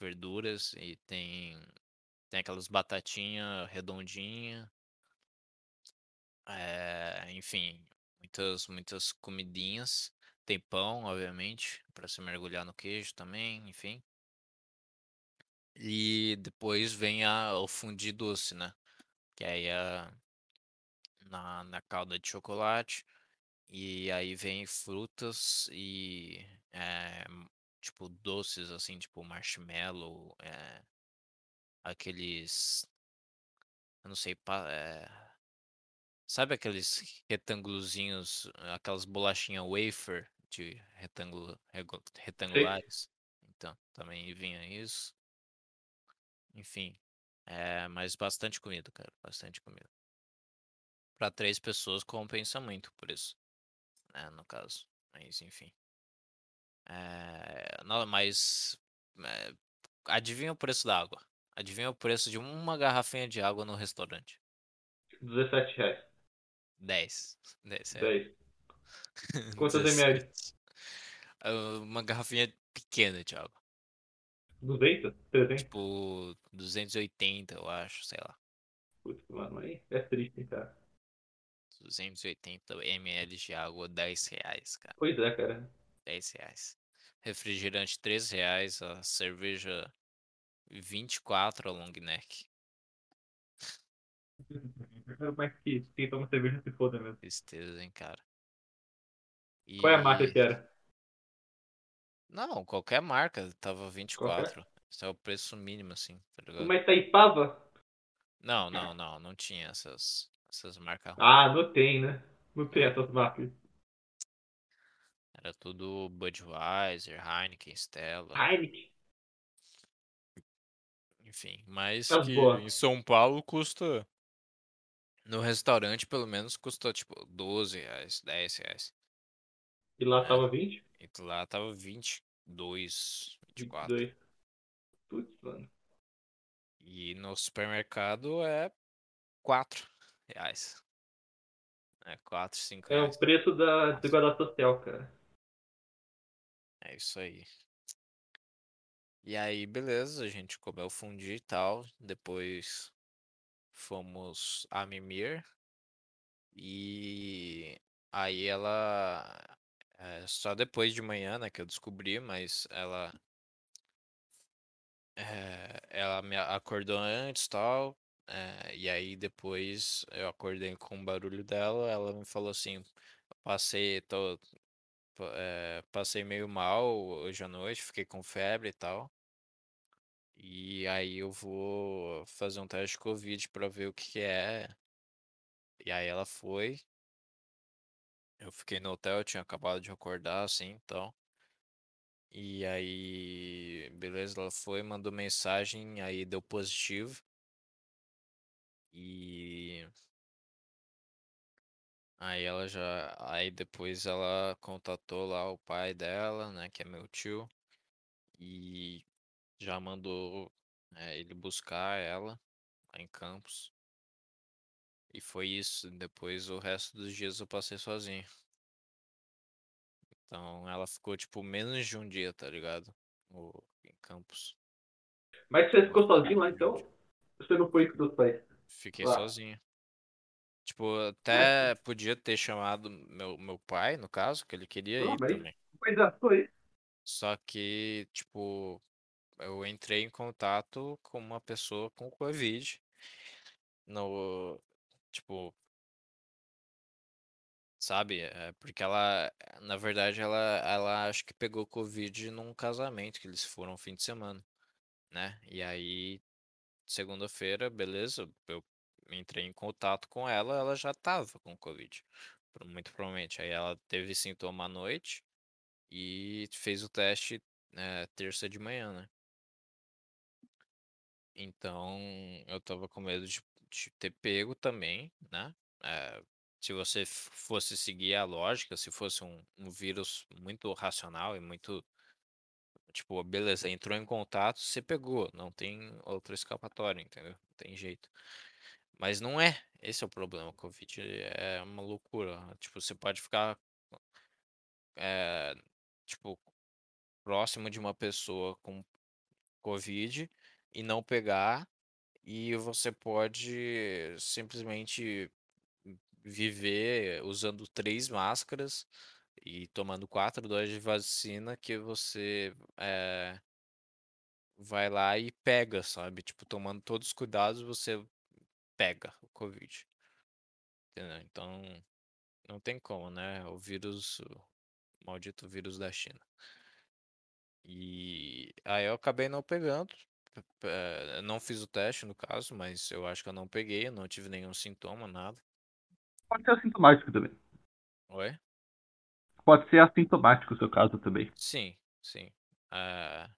Verduras, e tem, tem aquelas batatinha redondinha, é, enfim, muitas, muitas comidinhas. Tem pão, obviamente, para se mergulhar no queijo também, enfim. E depois vem a, o fundi doce, né? Que aí é na, na calda de chocolate. E aí vem frutas e é, tipo doces assim, tipo marshmallow, é, aqueles, eu não sei, pa- é, sabe aqueles retângulozinhos, aquelas bolachinhas wafer de retângulo, retangulares? Então, também vinha isso. Enfim, é, mas bastante comida, cara, bastante comida. Pra três pessoas compensa muito por isso, né, no caso. Mas enfim. É, não, mas é, adivinha o preço da água? Adivinha o preço de uma garrafinha de água no restaurante? 17 reais. 10. 10 reais. 10. Quantas ml? 17. Ah, Uma garrafinha pequena de água. 200? 300? Tipo 280, eu acho, sei lá. Putz, mano, aí é triste, cara. 280 ml de água, 10 reais, cara. Pois é, cara. 10 reais. Refrigerante, 3 reais. A cerveja, 24 a long neck. Mas que quem toma cerveja se foda mesmo. Tristeza, hein, cara. Qual é a marca E. que era? Não, qualquer marca, tava Qualquer? 24. Esse é o preço mínimo, assim, tá ligado? Uma Itaipava? Não, não, não, não tinha essas, essas marcas ruins. Ah, não tem, né? Não tem essas marcas. Era tudo Budweiser, Heineken, Stella, Heineken? enfim. Mas em São Paulo custa. No restaurante, pelo menos, custa tipo 12 reais, 10 reais. E lá É, tava 20? e lá tava 22, 24. 22. Putz, mano. E no supermercado é 4 reais. É 4, 5 É o preço da desigualdade social, cara. É isso aí. E aí, beleza, a gente comeu fundi e tal. Depois fomos a Mimir. E aí ela. é, só depois de manhã, né, que eu descobri, mas ela. é, ela me acordou antes e tal. É, e aí depois eu acordei com o barulho dela. Ela me falou assim: passei, tô, é, passei meio mal hoje à noite, fiquei com febre e tal. E aí eu vou fazer um teste de Covid pra ver o que que é. E aí ela foi. Eu fiquei no hotel, tinha acabado de acordar, assim, então. E aí, beleza, ela foi, mandou mensagem, aí deu positivo. E aí ela já, aí depois ela contatou lá o pai dela, né, que é meu tio, e já mandou é, ele buscar ela lá em Campos. E foi isso. Depois o resto dos dias eu passei sozinho. Então ela ficou tipo menos de um dia, tá ligado? O, em Campos. Mas você ficou sozinho lá então? Você não foi com seus pais? Fiquei Lá. sozinho. Tipo, É, até podia ter chamado meu, meu pai, no caso, que ele queria tudo ir bem. também. Mas já foi. Só que, tipo, eu entrei em contato com uma pessoa com Covid no, tipo, sabe? É, porque ela, na verdade, ela, ela acho que pegou Covid num casamento que eles foram fim de semana, né? E aí, segunda-feira, beleza, eu entrei em contato com ela, ela já tava com Covid, muito provavelmente. Aí ela teve sintoma à noite e fez o teste, é, terça de manhã, né? Então, eu tava com medo de, de ter pego também, né? Eh, se você fosse seguir a lógica, se fosse um, um vírus muito racional e muito, tipo, beleza, entrou em contato, você pegou, não tem outra escapatória, entendeu? Não tem jeito. Mas não é, esse é o problema. Covid é uma loucura. Tipo, você pode ficar, eh, tipo, próximo de uma pessoa com Covid e não pegar. E você pode simplesmente viver usando três máscaras e tomando quatro doses de vacina que você eh, vai lá e pega, sabe? Tipo, tomando todos os cuidados, você pega o Covid. Entendeu? Então, não tem como, né? O vírus, o maldito vírus da China. E aí eu acabei não pegando. eh, Não fiz o teste no caso, mas eu acho que eu não peguei, eu não tive nenhum sintoma, nada. Pode ser assintomático também. Oi? Pode ser assintomático o seu caso também. Sim, sim. Ah,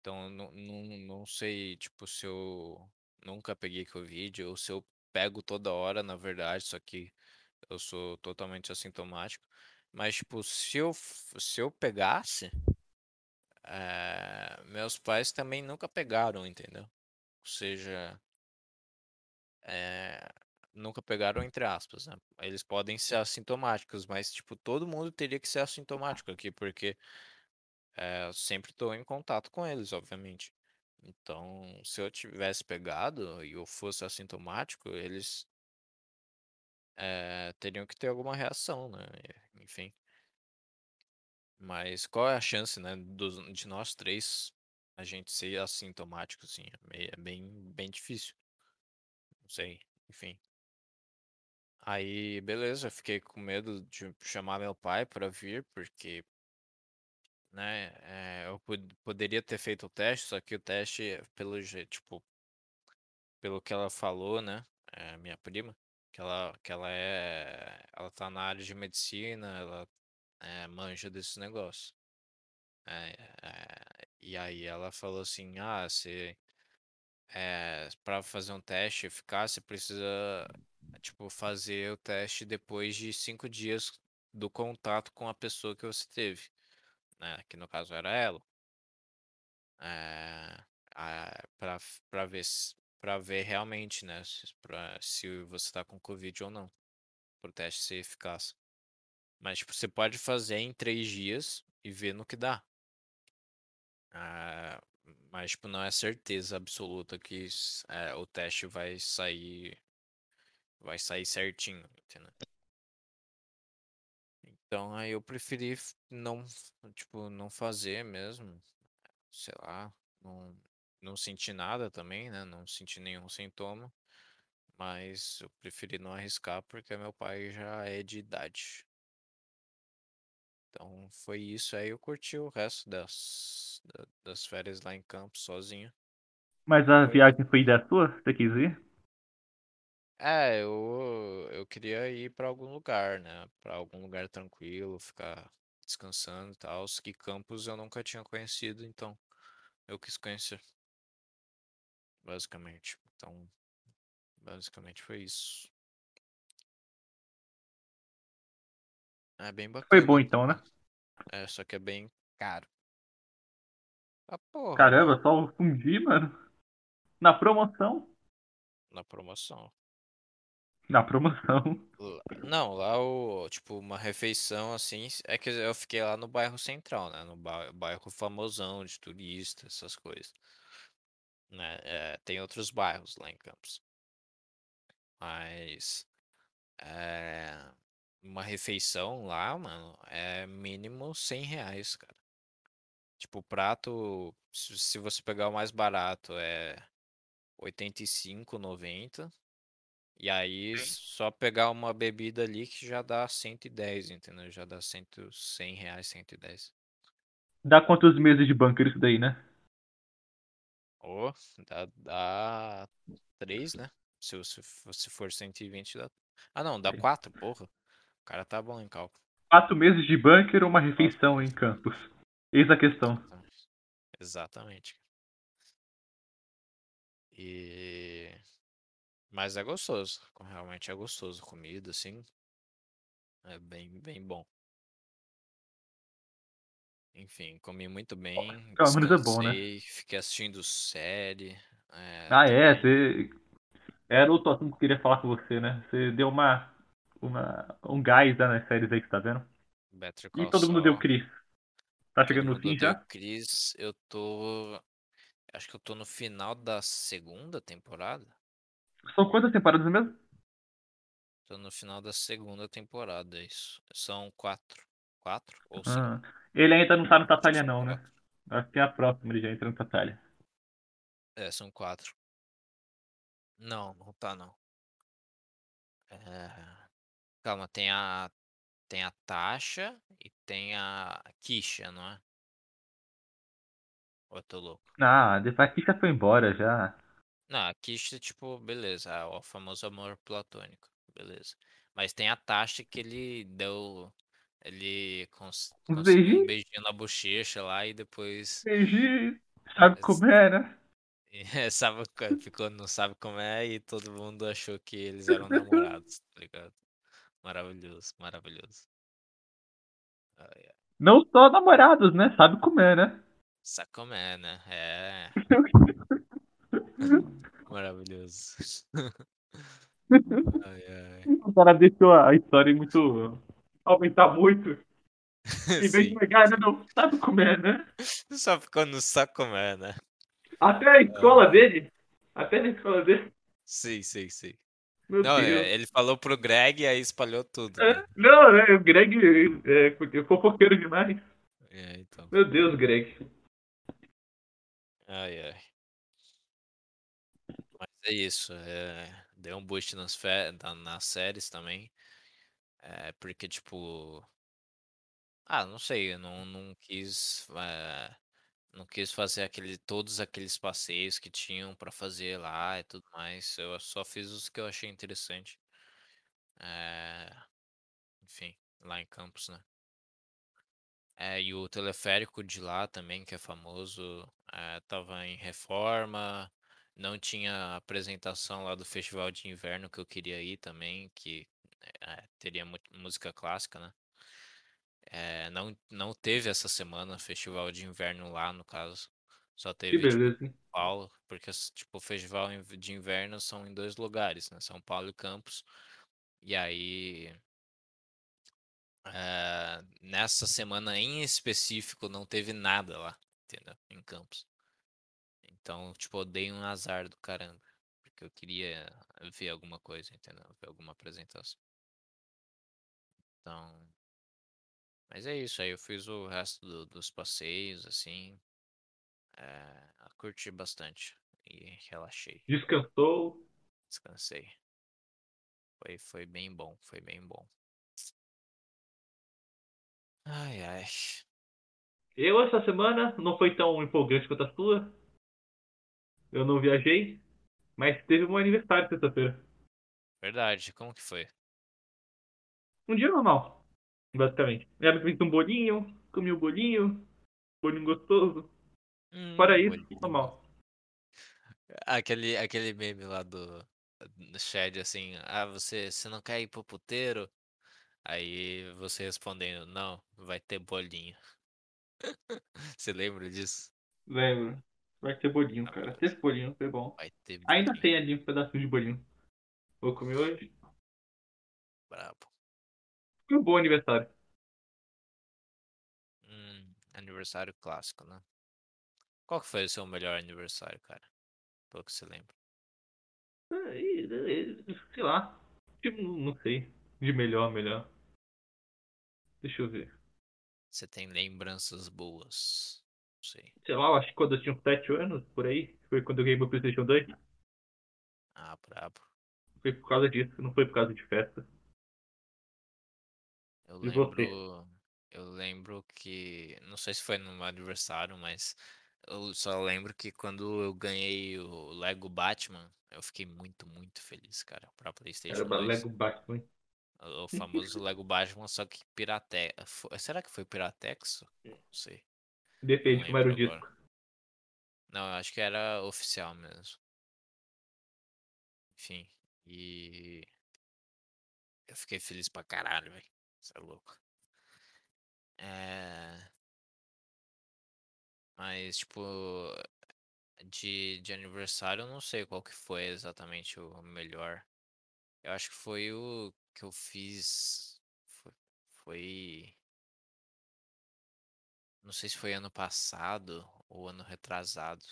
então, não, não, não sei, tipo, se eu nunca peguei Covid ou se eu pego toda hora, na verdade, só que eu sou totalmente assintomático. Mas, tipo, se eu, se eu pegasse, eh, meus pais também nunca pegaram, entendeu? Ou seja, eh, nunca pegaram entre aspas, né? Eles podem ser assintomáticos, mas, tipo, todo mundo teria que ser assintomático aqui, porque É, eu sempre estou em contato com eles, obviamente. Então, se eu tivesse pegado e eu fosse assintomático, eles eh, teriam que ter alguma reação, né? Enfim. Mas qual é a chance, né, dos- de nós três a gente ser assintomático, assim? É, é bem, bem difícil. Não sei. Enfim. Aí, beleza, fiquei com medo de chamar meu pai para vir, porque né? eh, eu pod- poderia ter feito o teste, só que o teste, pelo jeito, tipo, pelo que ela falou, né? É, minha prima, que ela, que ela é, ela tá na área de medicina, ela é, manja desse negócio. É, é, e aí ela falou assim, ah, você, é, para fazer um teste eficaz, você precisa, tipo, fazer o teste depois de cinco dias do contato com a pessoa que você teve, né? Que no caso era ela. É, para para ver para ver realmente, né, se, pra, se você tá com Covid ou não, pro teste ser eficaz. Mas tipo, você pode fazer em três dias e ver no que dá. Ah, mas tipo, não é certeza absoluta que é, o teste vai sair vai sair certinho, entendeu? Então aí eu preferi não, tipo, não fazer mesmo, sei lá, não, não senti nada também, né? Não senti nenhum sintoma. Mas eu preferi não arriscar porque meu pai já é de idade. Então foi isso. Aí eu curti o resto das, da- das férias lá em Campos sozinho. Mas a Foi. viagem foi ideia sua? Você quis ir? É, eu, eu queria ir pra algum lugar, né? Pra algum lugar tranquilo, ficar descansando e tal. Que Campos eu nunca tinha conhecido, então eu quis conhecer, basicamente. Então, basicamente foi isso. É bem Foi bacana bom até. então, né? É, só que é bem caro. Ah, porra, Caramba, só o fundi, mano. Na promoção. na promoção. Na promoção. Não, lá o, tipo, uma refeição assim, é que eu fiquei lá no bairro central, né? No ba- bairro famosão de turista, essas coisas, né? É, tem outros bairros lá em Campos. Mas É, uma refeição lá, mano, é mínimo 100 reais, cara. Tipo, o prato, se se você pegar o mais barato, é 85, 90. E aí, só pegar uma bebida ali que já dá 110, entendeu? Já dá 100, 100 reais, 110. Dá quantos meses de bunker isso daí, né? Ou dá, dá 3, né? Se, você se for 120, dá. Ah, não, dá 4, porra. O cara tá bom em cálculo. Quatro meses de bunker ou uma refeição em campos? Eis a questão. Exatamente. Exatamente. E. Mas é gostoso. Realmente é gostoso. Comida, assim. É bem, bem bom. Enfim, comi muito bem, Pelo menos é bom, né? fiquei assistindo série. é, Ah, é, também você. Era outro assunto que eu queria falar com você, né? Você deu uma. Uma um gás né, nas séries aí que você tá vendo. Better E Call todo mundo deu. Chris. Tá Todo chegando no fim já? Chris. Eu tô. Acho que eu tô no final da segunda temporada. São quantas temporadas mesmo? Tô no final da segunda temporada, é isso. São quatro. Quatro ou cinco? Ah, ele ainda não tá no Tatalha, não, né? Acho que é a próxima ele já entra no Tatalha. É, são quatro. Não, não tá não. É, Calma, tem a. Tem a Tasha e tem a Kisha, não é? Ou eu tô louco? Ah, depois que já foi embora já. Não, a Kisha, tipo, beleza, é o famoso amor platônico, beleza. Mas tem a Tasha que ele deu. Ele cons- Uns conseguiu um beijinho na bochecha lá e depois. beijinhos. Sabe es- como é, né? sabe, co- ficou, não sabe como é e todo mundo achou que eles eram namorados, tá ligado? Maravilhoso, maravilhoso. Ai. Não só namorados, né? Sabe como é, né? Sabe como é, né? É. Maravilhoso. Ai, ai. O cara deixou a história muito. aumentar muito. Em vez de pegar, né? Não sabe como é, né? Só ficou no saco como é, né? Até a escola Ah. dele. Até na escola dele. Sim, sim, sim. Meu Não, Deus. é, ele falou pro Greg e aí espalhou tudo, É, né? não, né? O Greg é, é fofoqueiro demais. É, então. Meu Deus, Greg. Ai, ai. Mas é isso. É, deu um boost nas, fe- na- nas séries também. É, porque, tipo. Ah, não sei, eu não, não quis. é, não quis fazer aquele, todos aqueles passeios que tinham pra fazer lá e tudo mais. Eu só fiz os que eu achei interessante. É, enfim, lá em Campos, né? É, e o teleférico de lá também, que é famoso, é, tava em reforma. Não tinha apresentação lá do Festival de Inverno que eu queria ir também, que é, teria música clássica, né? É, não, não teve essa semana Festival de Inverno lá, no caso. Só teve, tipo, São? Paulo, porque, tipo, o Festival de Inverno são em dois lugares, né? São Paulo e Campos. E aí, é, nessa semana em específico, não teve nada lá, entendeu? Em Campos. Então, tipo, eu dei um azar do caramba. Porque eu queria ver alguma coisa, entendeu? Ver alguma apresentação. Então. Mas é isso, aí eu fiz o resto do- dos passeios, assim. É, curti bastante. E relaxei, Descansou. descansei. Foi, foi bem bom, foi bem bom. Ai, ai. Eu, essa semana, não foi tão empolgante quanto a sua. Eu não viajei. Mas teve um aniversário sexta-feira. Verdade, como que foi? Um dia normal, basicamente. Minha mãe fez um bolinho, comi o bolinho, bolinho gostoso. Fora Hum, isso, bolinho. normal. Aquele, aquele meme lá do, do chat assim, ah, você, você não quer ir pro puteiro? Aí você respondendo, não, vai ter bolinho. Você lembra disso? Lembro. Vai ter bolinho, cara. Maravilhoso. Teve bolinho, foi bom. Ainda tem ali um pedacinho de bolinho. Vou comer hoje. Brabo. Foi um bom aniversário. Hum, aniversário clássico, né? Qual que foi o seu melhor aniversário, cara? Pelo que você lembra. Aí, Sei lá. Tipo, não sei. De melhor, melhor. Deixa eu ver. Você tem lembranças boas. Não sei. Sei lá, eu acho que quando eu tinha uns 7 anos, por aí, foi quando eu ganhei meu PlayStation 2. Ah, brabo. Foi por causa disso, não foi por causa de festa. Eu E você? lembro. Eu lembro que. Não sei se foi no meu aniversário, mas. Eu só lembro que quando eu ganhei o Lego Batman, eu fiquei muito, muito feliz, cara, pra Era PlayStation ba- 2. Lego Batman. O o famoso Lego Batman, só que pirate... fo- Será que foi Piratexo? Não sei. Depende como era o agora. disco. Não, eu acho que era oficial mesmo. Enfim. E. Eu fiquei feliz pra caralho, velho. Você é louco. É. Mas, tipo. De, de aniversário, eu não sei qual que foi exatamente o melhor. Eu acho que foi o que eu fiz. Foi. foi- Não sei se foi ano passado ou ano retrasado.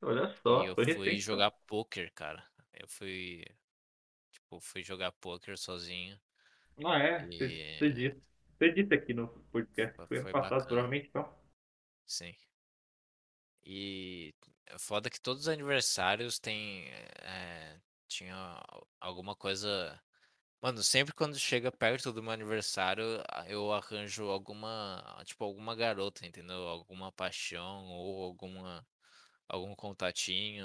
Olha E só, eu foi fui recente. então. jogar poker, cara. Eu fui. Tipo, fui jogar poker sozinho. Ah, é? Você E. disse. Você disse aqui no podcast. Foi Foi passado, bacana. provavelmente, então. Sim. E foda que todos os aniversários tem. É, tinha al- alguma coisa. Mano, sempre quando chega perto do meu aniversário, eu arranjo alguma. Tipo, alguma garota, entendeu? Alguma paixão ou alguma. Algum contatinho.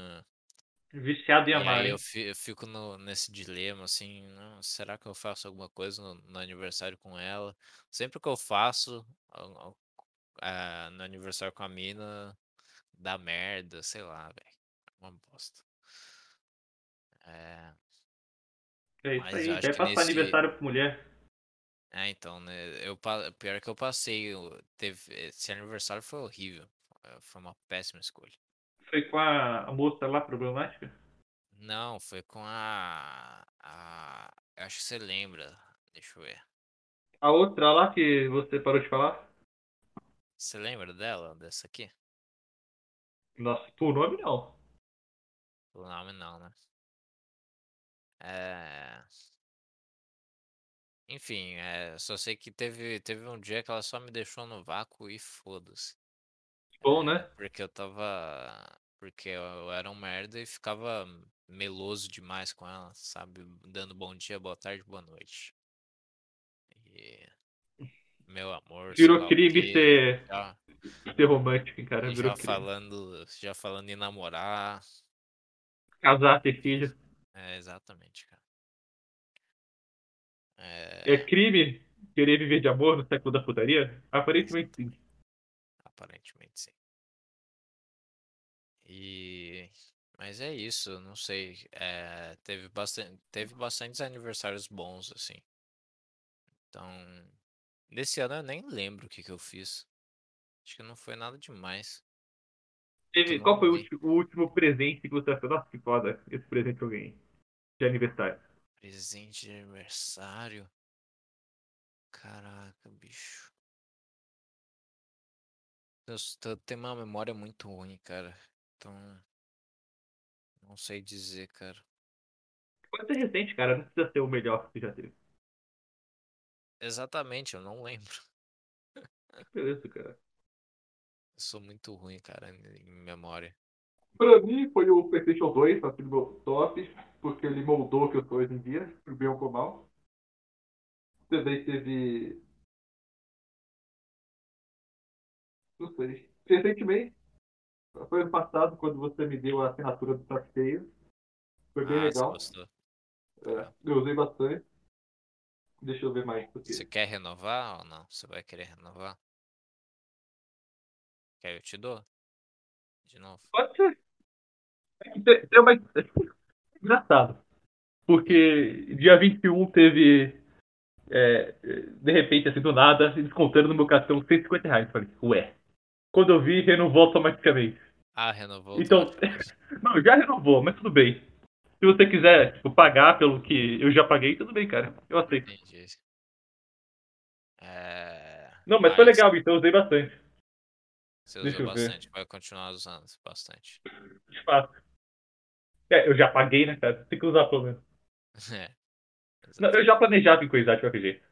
Viciado em E amar, aí eu hein? fi- eu fico no- nesse dilema, assim, "Não, será que eu faço alguma coisa no, no aniversário com ela? Sempre que eu faço al- al- ah, no aniversário com a mina, dá merda, sei lá, velho. É uma bosta. É, É isso mas eu aí. acho Vai que passar nesse. aniversário com mulher. É, então, né? Eu, pa- pior que eu passei. eu- Teve, esse aniversário foi horrível. eh, Foi uma péssima escolha. Foi com a, moça lá problemática? Não, foi com a. a eu acho que você lembra. Deixa eu ver. A outra lá que você parou de falar? Você lembra dela, dessa aqui? Nossa, por nome não. O nome não, né? É... Enfim, é, só sei que teve, teve um dia que ela só me deixou no vácuo e foda-se. Bom, né? porque eu tava. Porque eu, era um merda e ficava meloso demais com ela, sabe? Dando bom dia, boa tarde, boa noite. E. Meu amor, Virou crime ser, Já, ser romântico, cara. Virou já crime. falando. Já falando em namorar. Casar, ter filho. É, exatamente, cara. É É, crime querer viver de amor no século da putaria? Aparentemente sim. Aparentemente sim. E. Mas é isso, não sei. é, teve bastante, teve bastantes aniversários bons, assim. Então. Nesse ano eu nem lembro o que, que eu fiz. Acho que não foi nada demais. Teve, não qual foi o último, o último presente que você achou? Nossa, que foda esse presente que eu ganhei. De aniversário. Presente de aniversário? Caraca, bicho. Eu tenho uma memória muito ruim, cara. Então. Não sei dizer, cara. Pode ser recente, cara. Não precisa ser o melhor que já teve. Exatamente, eu não lembro. Beleza, cara. Eu sou muito ruim, cara, em em memória. Pra mim foi o PlayStation 2, assim, do meu top, porque ele moldou o que eu sou hoje em dia, pro bem ou pro mal. Também teve. Não sei. Recentemente, foi ano passado, quando você me deu a assinatura do Sorteio. Foi bem Ah, legal. gostou? É, eu usei bastante. Deixa eu ver mais. Porque... Você quer renovar ou não? Você vai querer renovar? Quer eu te dou? De novo. Pode ser. É tem, tem uma... Engraçado. Porque dia 21 teve. É, de repente, assim, do nada, descontando no meu cartão 150 reais. Falei, ué. Quando eu vi, renovou automaticamente. Ah, renovou Então, não, já renovou, mas tudo bem. Se você quiser tipo, pagar pelo que eu já paguei, tudo bem, cara. Eu aceito. Entendi. É... Não, mas foi legal, então eu usei bastante. Você usou eu ver. bastante, vai continuar usando bastante. De fato. É, eu já paguei, né, cara? Tem que usar pelo menos. É. Não, eu já planejava em coisar de qualquer jeito.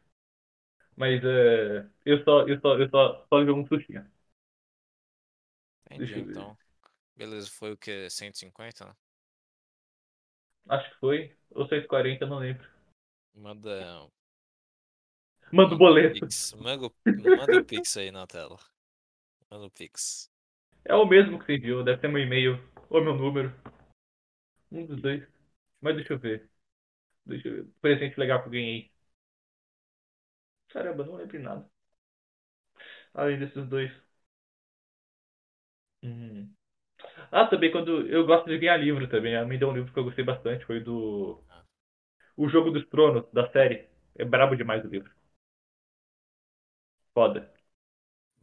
Mas uh, eu só, eu só, eu só, só jogo um sustinho. Entendi, então. Beleza, foi o que? 150, né? Acho que foi. Ou 140, não lembro. Manda. Manda o boleto. Pix. Manda, manda o Pix aí na tela. Manda o Pix. É o mesmo que você enviou, deve ter meu e-mail ou meu número. Um dos dois. Mas deixa eu ver. Deixa eu ver. Presente legal que eu ganhei. Caramba, não lembro de nada. Além desses dois. Hum. Ah, também quando. Eu gosto de ganhar livro também. Ela me deu um livro que eu gostei bastante. Foi do. O Jogo dos Tronos, da série. É brabo demais o livro. Foda.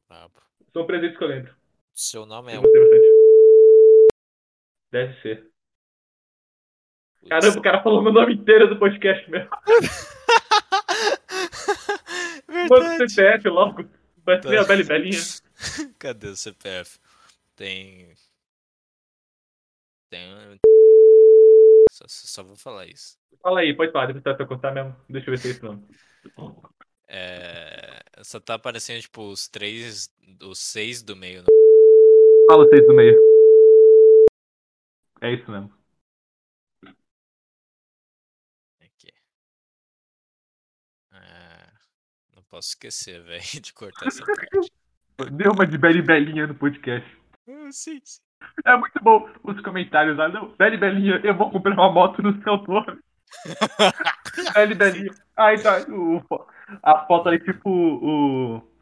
Brabo. São presentes que eu lembro. Seu nome é. Eu gostei bastante. Deve ser. Putz. Caramba, o cara falou meu nome inteiro do podcast mesmo. Manda o Verdade. CPF logo. Vai ser Tá. a Beli Belinha. Cadê o CPF? Tem. Tem. Só, só vou falar isso. Fala aí, pode falar, depois você vai contar mesmo. Deixa eu ver se é isso não. É, só tá aparecendo, tipo, os três. Os seis do meio. né? Fala vocês do meio. É isso mesmo. Aqui. É, não posso esquecer, velho, de cortar essa parte. Deu uma de Beli Belinha no podcast. Ah, sim, sim. É muito bom os comentários lá. Não, Beli Belinha, eu vou comprar uma moto no seu nome. Beli Belinha. Aí tá o, a foto aí, tipo, o.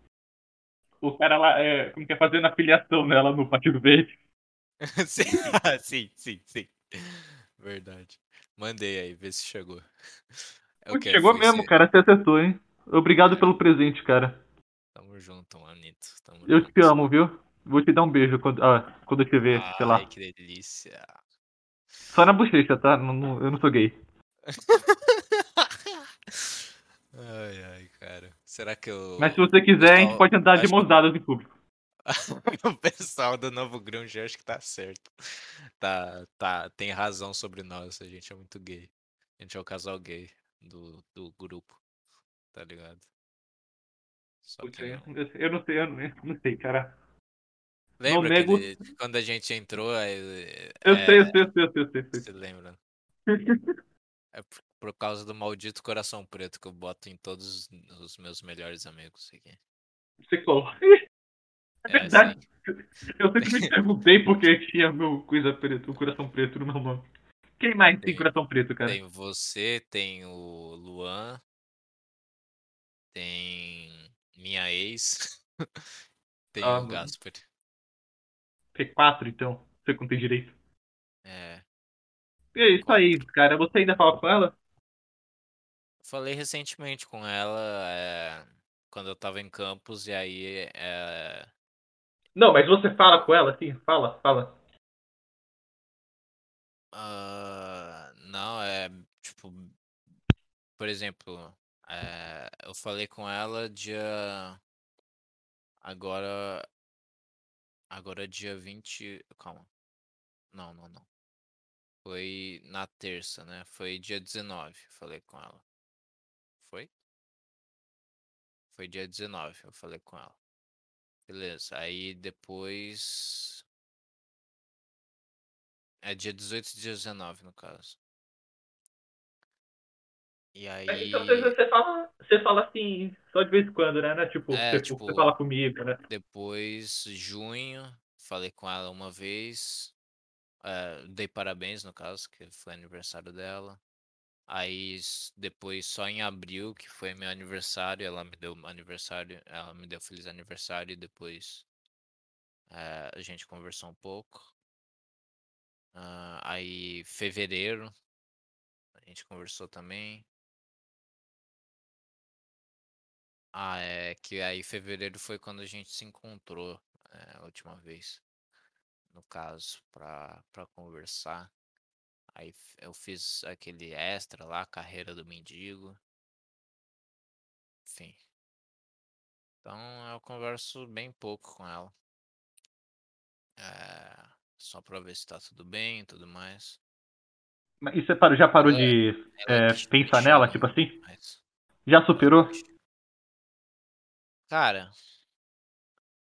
O cara lá, é, como que é, fazendo a filiação nela no Partido Verde. sim, sim, sim, sim. Verdade. Mandei aí, vê se chegou. É Putz, que? chegou mesmo, cara. Você acertou, hein? Obrigado pelo presente, cara. Tamo junto, manito. Tamo Eu junto. te amo, viu? Vou te dar um beijo quando, ah, quando eu te ver, sei lá. Ai, que delícia. Só na bochecha, tá? Não- não- eu não sou gay. ai, ai, cara. Será que eu. Mas se você quiser, a gente pode andar de mãos dadas em público. o pessoal do Novo Grunge acho que tá certo. Tá, tá, tem razão sobre nós. A gente é muito gay. A gente é o casal gay do, do grupo. Tá ligado? Só que eu, não. eu não sei, eu não, eu não sei, cara. Lembra nego- que de- quando a gente entrou, é, sei, eu sei, eu sei, eu sei, eu sei, eu sei. Você lembra? É por, por causa do maldito coração preto que eu boto em todos os meus melhores amigos aqui. Você colou. É É verdade. assim. Eu sempre me perguntei por que tinha meu coisa preto, o coração preto no meu nome. Quem mais tem Tem- coração preto, cara? Tem você, tem o Luan, tem minha ex, tem Ah, o mano. Gasper. P4, então. Você contei direito. É, E é isso aí, cara. Você ainda fala com ela? falei recentemente com ela é, quando eu tava em campus e aí é, Não, mas você fala com ela, sim? Fala, fala. Ah, não, é tipo, por exemplo, é, eu falei com ela dia agora agora dia 20, calma. Não, não, não. Foi na terça, né? Foi dia 19, falei com ela. Foi? Foi dia 19, eu falei com ela. Beleza, aí depois é dia 18 e dia 19 no caso. E aí Então você, fala, você fala assim, só de vez em quando, né? Não é tipo, É, você, tipo- você fala comigo, né? Depois, junho, falei com ela uma vez. eh, dei parabéns, no caso, que foi aniversário dela. Aí, depois, só em abril, que foi meu aniversário, ela me deu aniversário, ela me deu feliz aniversário e depois eh, a gente conversou um pouco. Ah, aí, fevereiro, a gente conversou também. Ah, é que aí fevereiro foi quando a gente se encontrou é, a última vez, no caso, pra, pra conversar. Aí eu fiz aquele extra lá, carreira do mendigo. Enfim. Então eu converso bem pouco com ela. É, só pra ver se tá tudo bem e tudo mais. Mas E você parou, já parou Ela é- de ela é, pensar nela, tipo assim? mas- Já superou? Cara.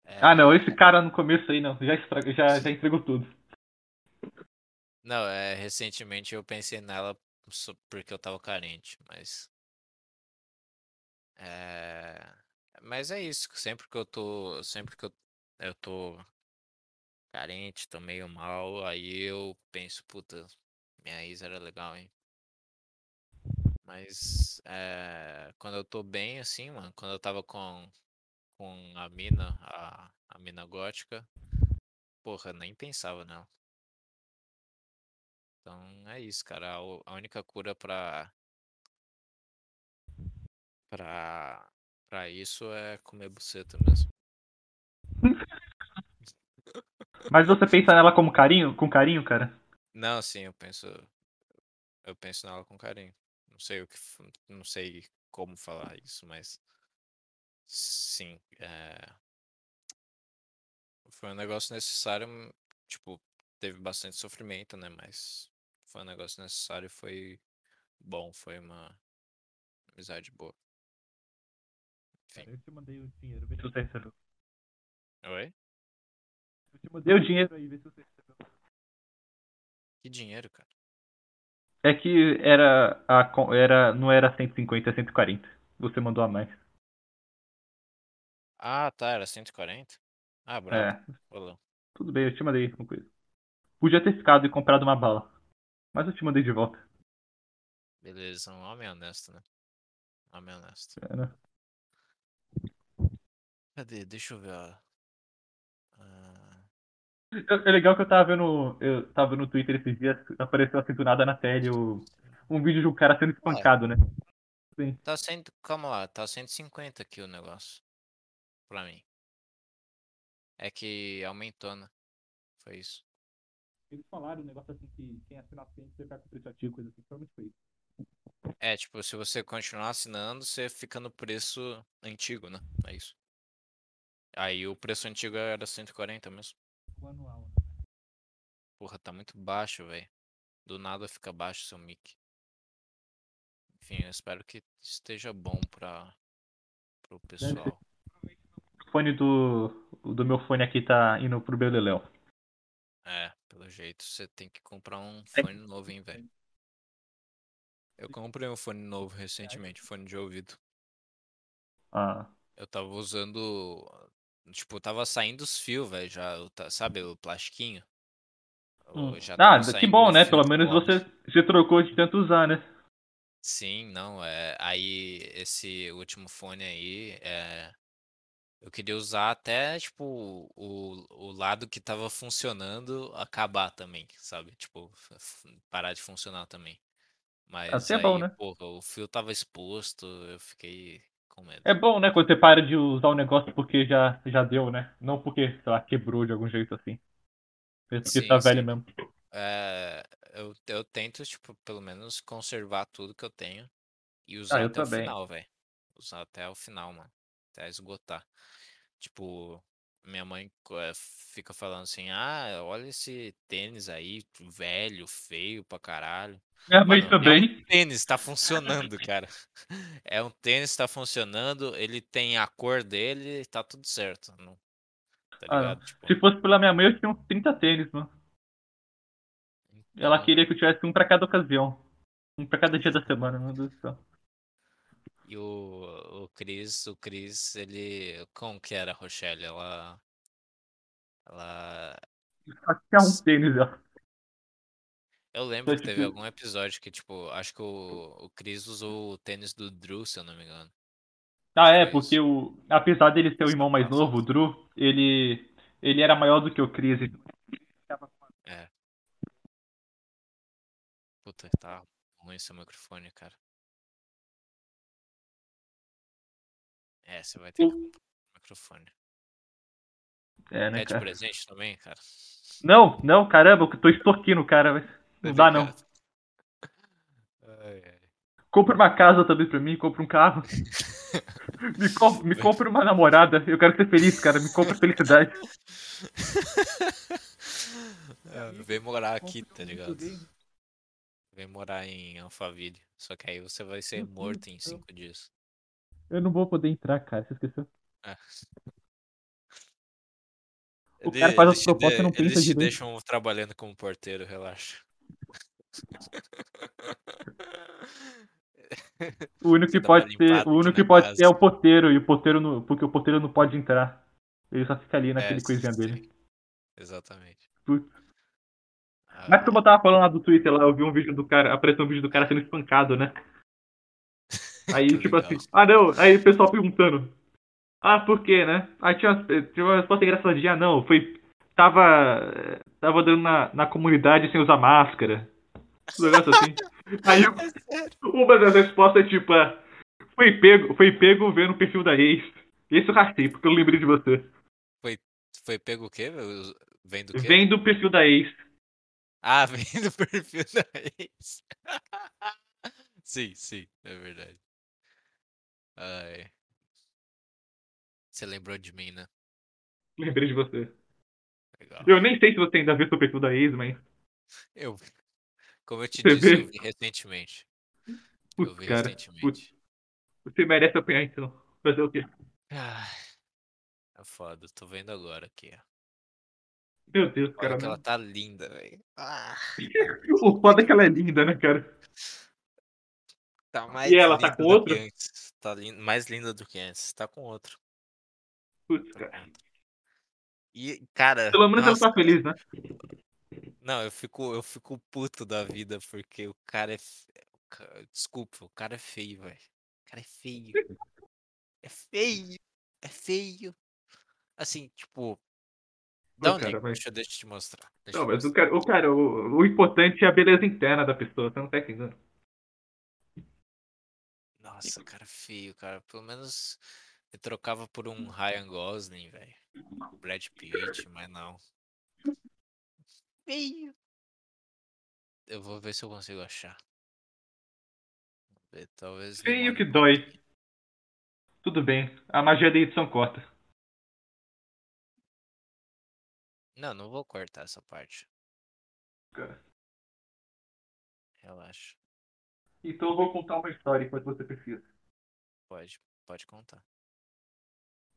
é, Ah, não, esse cara no começo aí não, já, estra- já, já entregou tudo. Não, é, recentemente eu pensei nela porque eu tava carente, mas. É. Mas é isso, sempre que eu tô. Sempre que eu, eu tô carente, tô meio mal, aí eu penso, puta, minha ex era legal, hein? Mas é, quando eu tô bem, assim, mano, quando eu tava com, com a mina, a, a mina gótica, porra, nem pensava nela. Então é isso, cara. A, única cura pra, pra, pra isso é comer buceta mesmo. Mas você pensa nela como carinho, com carinho, cara? Não, sim, eu penso. Eu penso nela com carinho. Não sei o que. Não sei como falar isso, mas. Sim. é, Foi um negócio necessário. hum, Tipo, teve bastante sofrimento, né? Mas foi um negócio necessário e foi bom. Foi uma amizade boa. Enfim. Eu te mandei o dinheiro, vê se você recebeu. Oi? Eu te mandei o dinheiro aí, vê se você recebeu. Que dinheiro, cara. É que era, a, era não era 150, é 140. Você mandou a mais. Ah, tá. Era 140? Ah, brabo. É, tudo bem, eu te mandei uma coisa. Podia ter ficado e comprado uma bala. Mas eu te mandei de volta. Beleza, um homem honesto, né? Homem honesto. É, né? Cadê? Deixa eu ver, ó. Ah, É é legal que eu tava vendo. Eu tava vendo no Twitter esses dias, apareceu assim do nada na tele o, um vídeo de um cara sendo espancado, né? Sim. tá cento, calma lá, tá 150 aqui o negócio. Pra mim. É que aumentou, né? Foi isso. Eles falaram um negócio assim que quem assinar sempre vai ficar com preço ativo, coisa assim. Provavelmente foi isso. É, tipo, se você continuar assinando, você fica no preço antigo, né? É isso. Aí o preço antigo era 140 mesmo. O anual, né? Porra, tá muito baixo, velho. Do nada fica baixo seu mic. Enfim, eu espero que esteja bom pra, pro pessoal. O fone do, do meu fone aqui tá indo pro Beleléu. É, pelo jeito você tem que comprar um É. fone novo, hein, velho. Eu comprei um fone novo recentemente, fone de ouvido. Ah, Eu tava usando. Tipo, tava saindo os fios, velho, já. Sabe o plastiquinho? Hum. já ah que bom, né? Pelo menos você, você trocou de tanto usar, né? Sim, não, é. Aí, esse último fone aí, é. Eu queria usar até, tipo, o, o lado que tava funcionando acabar também, sabe? Tipo, parar de funcionar também. Mas Assim é bom, né? porra, o fio tava exposto, eu fiquei com medo. É bom, né? Quando você para de usar o negócio porque já, já deu, né? Não porque, sei lá, quebrou de algum jeito assim. Porque Sim, tá velho sim. mesmo. É, eu, eu tento, tipo, pelo menos conservar tudo que eu tenho e usar Ah, até o final, velho. Usar até o final, mano. Até esgotar. Tipo, minha mãe eh, fica falando assim: ah, olha esse tênis aí, velho, feio pra caralho. Minha mãe Mano, é um também. tênis, tá funcionando, cara. É um tênis, tá funcionando, ele tem a cor dele, tá tudo certo. Não, tá Ah? Tipo, se fosse pela minha mãe, eu tinha uns 30 tênis, mano. Ela então, queria que eu tivesse um pra cada ocasião. Um pra cada dia da semana, meu Deus do céu. E o, o Chris, o Chris, ele. Como que era a Rochelle? Ela. Ela. Tinha um tênis, ó. Eu lembro Então, que teve tipo- algum episódio que, tipo, acho que o, o Chris usou o tênis do Drew, se eu não me engano. Ah, é, Foi porque isso. o. Apesar dele ser o irmão mais novo, o Drew, ele. Ele era maior do que o Chris. É. Puta, tá ruim seu microfone, cara. É, você vai ter que comprar um microfone. É, né, Quer de cara? presente também, cara? Não, não, caramba, eu tô extorquindo o cara, velho. Não dá, não. Ai, ai. Compra uma casa também pra mim, compra um carro. Me, com... me compra uma namorada. Eu quero ser feliz, cara. Me compra felicidade. É, Vem morar aqui, tá ligado? Vem morar em Alphaville. Só que aí você vai ser Deus morto em cinco dias. Eu não vou poder entrar, cara. Você esqueceu? É. O cara faz as propostas e não de- pensa Eles direito. deixam trabalhando como porteiro, relaxa. O único que pode ser, o único que pode casa. ser é o porteiro e o porteiro não, porque o porteiro não pode entrar. Ele só fica ali naquele É, coisinha sim, dele. Exatamente. Putz. Ah, Mas como eu tava falando lá do Twitter lá, eu vi um vídeo do cara, apareceu um vídeo do cara sendo espancado, né? Aí, tipo legal. assim, ah não, aí o pessoal perguntando. Ah, por quê, né? Aí tinha, umas- tinha uma resposta engraçadinha, ah, não, foi. Tava. eh, Tava dando na, na comunidade sem usar máscara. Um negócio assim. Aí É uma das respostas é tipo, ah, foi pego, foi pego vendo o perfil da ex. Esse eu rachei, porque eu lembrei de você. Foi pego o quê? Vem do quê? Vem do perfil da ex. Ah, vem do perfil da ex. sim, sim, é verdade. Ai. Você lembrou de mim, né? Lembrei de você. Legal. Eu nem sei se você ainda vê seu perfil da ex, mas. Eu, como eu te Você disse, vê? eu vi recentemente. Putz, eu vi cara. recentemente. Putz, você merece apanhar então. Fazer o quê? Ai, é foda, tô vendo agora aqui, ó. Meu Deus, Olha cara. que ela tá linda, velho. Ah, O foda é que ela é linda, né, cara? tá mais E ela tá com outro? antes. Tá mais linda do que antes. Tá com outro. Putz, Tá cara. E, cara. Pelo menos ela nossa, tá feliz, né? Não, eu fico, eu fico puto da vida porque o cara é. fe- o Desculpa, o cara é feio, velho. O cara é feio. É feio. É feio. Assim, tipo. Pô, um cara, mas- deixa, eu- deixa eu te mostrar. Deixa Não, mas o mostrar. cara, o, cara o, o importante é a beleza interna da pessoa, você não tá entendendo? Nossa, cara feio, cara. Pelo menos eu trocava por um Ryan Gosling, velho. Brad Pitt, mas não. Feio. Eu vou ver se eu consigo achar. Talvez. Feio que dói. Tudo bem. A magia da edição corta. Não, não vou cortar essa parte. Cara. Relaxa. Então eu vou contar uma história enquanto você precisa. Pode, pode contar.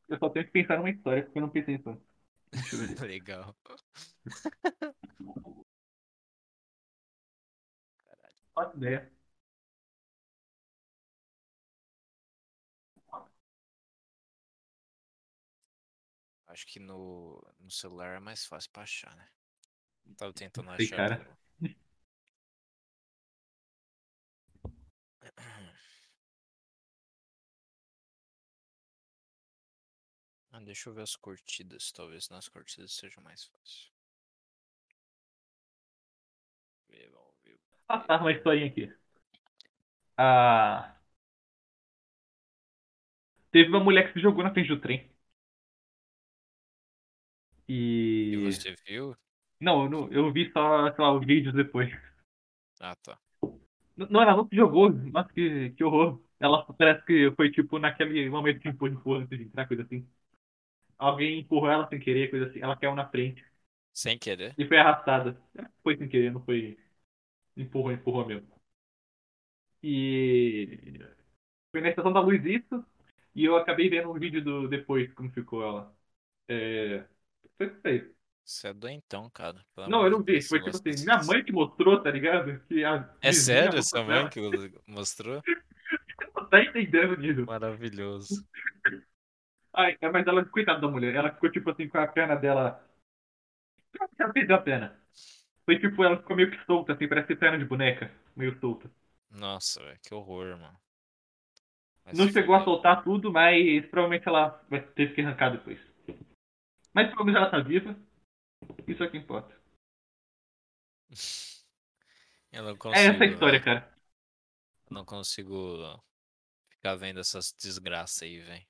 Eu só tenho que pensar numa história, porque eu não pensei ver. Legal. Faço ideia. Acho que no, no celular é mais fácil pra achar, né? Tava tentando sei, achar. cara. Ah, deixa eu ver as curtidas. Talvez nas curtidas seja mais fácil. Ah, tá, uma historinha aqui. Ah... Teve uma mulher que se jogou na frente do trem. E E. você viu? Não, eu, não, eu vi só, sei lá, os vídeos depois. Ah, tá. Não, ela não se jogou. Nossa, que, que horror. Ela parece que foi tipo naquele momento que empurra antes de entrar, coisa assim. Alguém empurrou ela sem querer, coisa assim. Ela caiu na frente. Sem querer? E foi arrastada. Foi sem querer, não foi. Empurrou, empurrou mesmo. E. Foi na estação da luz isso. E eu acabei vendo um vídeo do depois, como ficou ela. É. Foi isso aí. Você é doentão, cara. Não, eu não vi. Foi tipo assim, minha mãe que mostrou, tá ligado? Que a É sério sua mãe que mostrou? Não tá entendendo nisso. Maravilhoso. Ai, é, mas ela, coitada da mulher, ela ficou tipo assim com a perna dela. Ela perdeu a perna. Foi tipo, ela ficou meio que solta, assim, parece perna de boneca, meio solta. Nossa, velho, que horror, mano. Vai Não chegou a fuder. soltar tudo, mas provavelmente ela vai ter que arrancar depois. Mas pelo menos ela tá viva. Isso é o que importa. Eu não É consigo. essa a história, cara. Eu não consigo ficar vendo essas desgraças aí, velho.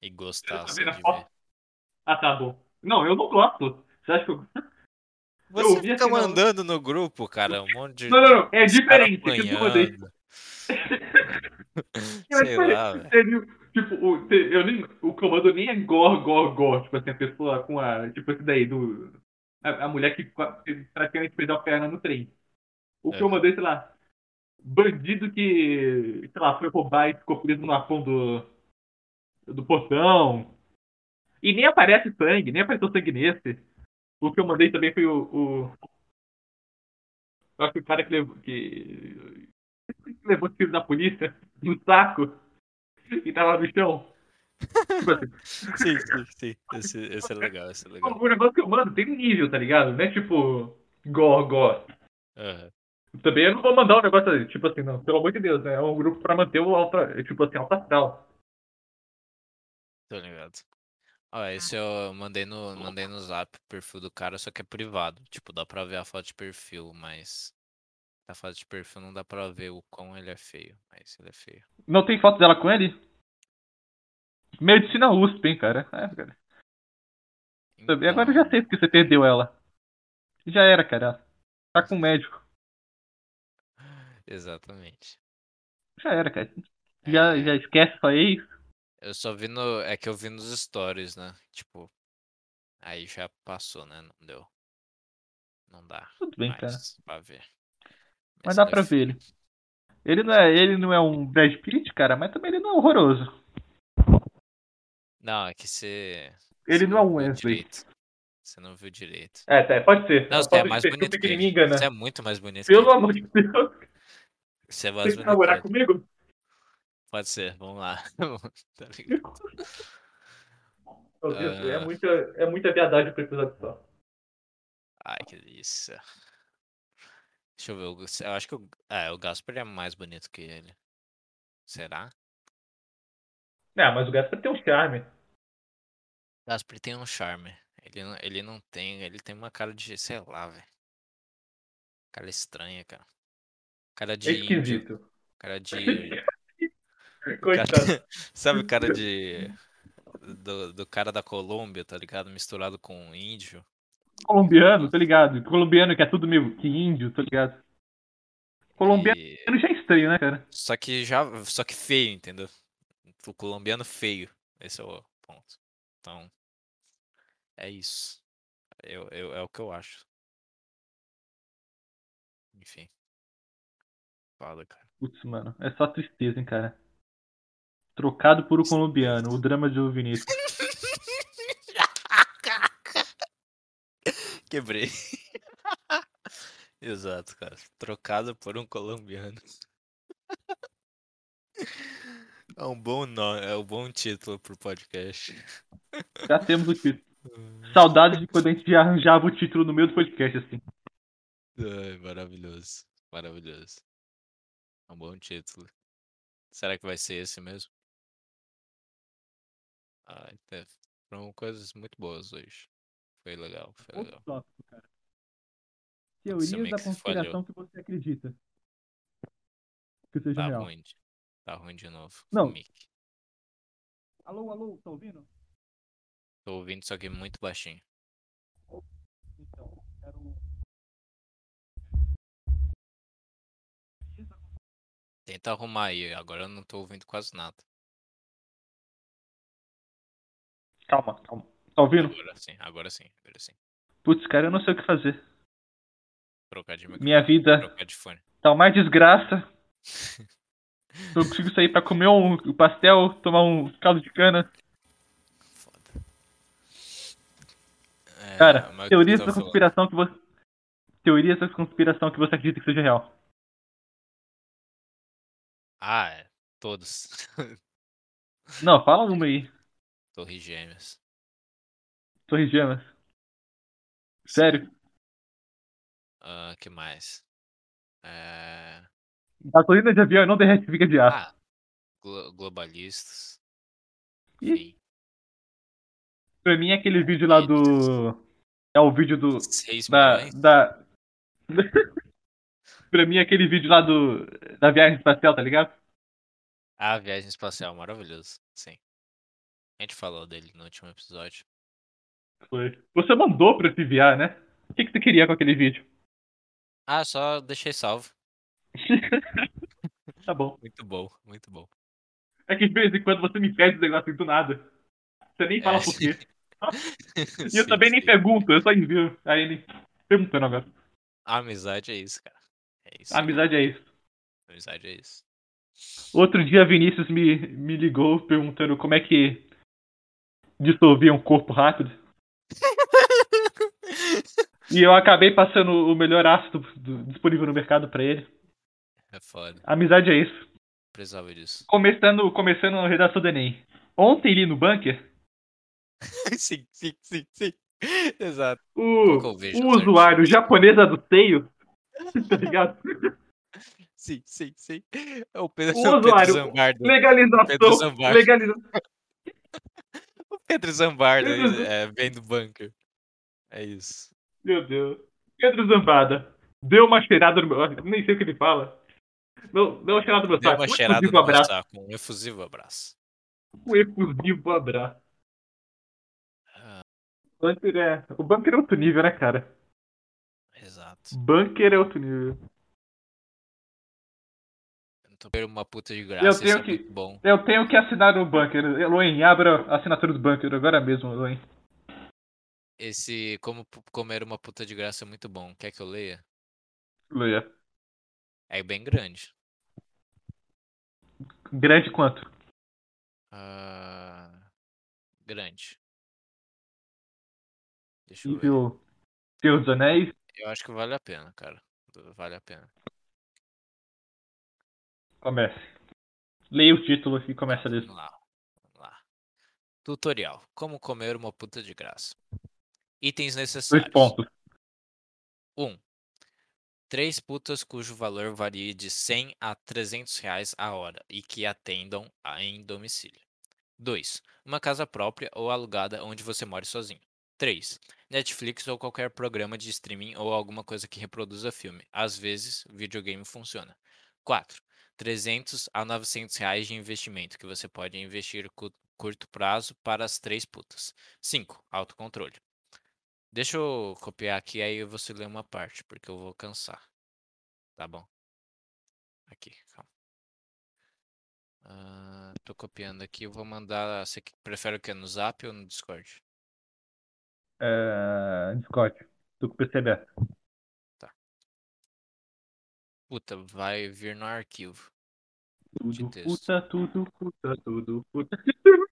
E gostar Tá só vendo a de ver. Ah, tá bom. Não, eu não gosto. Você acha que eu. Você vi fica assim, mandando no grupo, cara, um monte de. Não, não, não. É diferente. que eu mandei. apanhando. É Sei diferente. lá, velho. Tipo, o, eu nem, o comando nem é gore, gore, gore. Tipo assim, a pessoa com a. Tipo esse daí, do. A, a mulher que praticamente perdeu a perna no trem. O que eu É. mandei, sei lá, bandido que, sei lá, foi roubar e ficou preso no arpão do, do portão. E nem aparece sangue, nem apareceu sangue nesse. O que eu mandei também foi o. o... Eu acho que o cara que levou. Que, que levou tiro da polícia no saco e tava no chão. Tipo assim, Sim, sim, sim. Esse, esse é legal, esse é legal. o negócio que eu mando tem um nível, tá ligado? Não é tipo. Gó, gó. Aham. Também eu não vou mandar um negócio tipo assim, não. Pelo amor de Deus, né? É um grupo pra manter o alta. Tipo assim, alta astral. Tô ligado. Ó, esse eu mandei no, mandei no zap o perfil do cara, só que é privado. Tipo, dá pra ver a foto de perfil, mas. A foto de perfil não dá pra ver o quão ele é feio, mas ele é feio. Não tem foto dela com ele? Medicina USP, hein, cara. É, cara. Também- Agora eu já Então, sei porque você perdeu ela. Já era, cara. Tá com o médico. Exatamente. Já era, cara. Já, É, já esquece sua ex. eu só vi no. É que eu vi nos stories, né? Tipo. Aí já passou, né? Não deu. Não dá Tudo bem, cara. pra ver. Mas dá pra ver ele. Ele não, é, ele não é um Brad Pitt, cara, mas também ele não é horroroso. Não, é que você. Ele você não é um Wesley. direito. Você não viu direito. É, tá, pode ser. Não, você é mais bonito que ele. engana. Você é muito mais bonito Pelo amor de Deus. Você é mais que bonito namorar comigo? Pode ser, vamos lá. Tá ligado? Meu Deus, é Ah. muita, é muita viadagem pro episódio só. Ai, que delícia. Deixa eu ver. Eu acho que o, é, o Gasper é mais bonito que ele. Será? É, mas o Gaspar tem um charme. O Gasper tem um charme. Ele não, ele não tem. Ele tem uma cara de. Sei lá, velho. Cara estranha, cara. Cara de índio. Esquisito. Cara de. Cara- Coitado. Sabe o cara de. Do, do cara da Colômbia, tá ligado? Misturado com índio. Colombiano, tá ligado? Colombiano que é tudo meio que índio, tá ligado? Colombiano E- já é estranho, né, cara? Só que já. Só que feio, entendeu? O colombiano feio. Esse é o ponto. Então. É isso. Eu, eu, é o que eu acho. Enfim. Foda, cara. Putz, mano, é só tristeza, hein, cara. Trocado por o colombiano, o drama de Vinícius. Quebrei. Exato, cara. Trocado por um colombiano. É um bom nome, é um bom título pro podcast. Já temos o título. Saudades de quando a gente já arranjava o título no meio do podcast, assim. Ai, maravilhoso. Maravilhoso. É um bom título. Será que vai ser esse mesmo? Ai, teve- foram coisas muito boas hoje. Foi legal, foi Outro legal. tópico, cara. Teorias da conspiração que você acredita. Que seja Tá real. ruim. de- Tá ruim de novo. Não. mic. Alô, alô, tá ouvindo? Tô ouvindo isso aqui muito baixinho. Então, quero. Tenta arrumar aí, agora eu não tô ouvindo quase nada. Calma, calma. Tá ouvindo? Agora sim, agora sim, agora sim. Putz, cara, eu não sei o que fazer. Trocar de. Minha vida Trocar de fone. tá uma desgraça. Eu consigo sair pra comer um pastel, tomar um caldo de cana. Foda. É, Cara, teorias da tô falando? conspiração que você. Teorias da conspiração que você acredita que seja real. Ah, é. Todos. Não, fala uma aí. Torre Gêmeas. Torre Gêmeas. Sério. Ah, que mais? É... Gasolina de avião não derrete fica de aço. Ah, glo- globalistas. Enfim. Pra mim é aquele vídeo lá do. É o vídeo do. 6 Da. milhões? da... pra mim é aquele vídeo lá do. Da viagem espacial, tá ligado? Ah, viagem espacial, maravilhoso. Sim. A gente falou dele no último episódio. Foi. Você mandou pra se enviar, né? O que, que você queria com aquele vídeo? Ah, só deixei salvo. tá bom. Muito bom, muito bom. É que de vez em quando você me pede esse negócio do nada. Você nem fala É. por quê. E eu Sim, também nem sim. pergunto, eu só envio. Aí ele perguntando agora. A amizade é isso, cara. É isso. Amizade é isso. Amizade é isso. Outro dia Vinícius me, me ligou perguntando como é que dissolvia um corpo rápido. E eu acabei passando o melhor ácido do- disponível no mercado pra ele. É foda. Amizade é isso. Precisava disso. Começando, começando a redação do Enem. Ontem ali no bunker, sim, sim, sim, sim. Exato. o, o usuário japonesa do seio, tá ligado? Sim, sim, sim. É o Pedro, O usuário. Pedro Legalização. O Pedro Zambardo Pedro Zam- é, vem do bunker. É isso. Meu Deus. Pedro Zambada. Deu uma cheirada no meu. Nem sei o que ele fala. Não, deu uma cheirada no meu Deu saco. uma Um cheirada no efusivo meu abraço. saco. Um efusivo abraço. Um efusivo abraço. Ah, Bunker é. O bunker é outro nível, né, cara? exato. Bunker é outro nível. Perdendo uma puta de graça. Eu tenho é que- muito bom. Eu tenho que assinar o bunker. Eloen, abra a assinatura do bunker agora mesmo, Eloen. Esse como comer uma puta de graça é muito bom. Quer que eu leia? Leia. É bem grande. Grande quanto? Ah, grande. Deixa eu ver. Nível Senhor dos Anéis. Eu acho que vale a pena, cara. Vale a pena. Comece. Leia o título e começa desse. Vamos lá. Vamos lá. Tutorial. Como comer uma puta de graça. Itens Dois necessários. pontos. 1. Um, três putas cujo valor varie de 100 a 300 reais a hora e que atendam a- em domicílio. 2. Uma casa própria ou alugada onde você more sozinho. 3. Netflix ou qualquer programa de streaming ou alguma coisa que reproduza filme. Às vezes, videogame funciona. 4. 300 a 900 reais de investimento que você pode investir cu- curto prazo para as três putas. 5. Autocontrole. Deixa eu copiar aqui, aí você lê uma parte, porque eu vou cansar. Tá bom? Aqui, calma. Ah, tô copiando aqui, eu vou mandar. Você que- prefere o que? No Zap ou no Discord? É... Discord. O PC aberto. Puta, vai vir no arquivo. Tudo puta, tudo puta, tudo puta.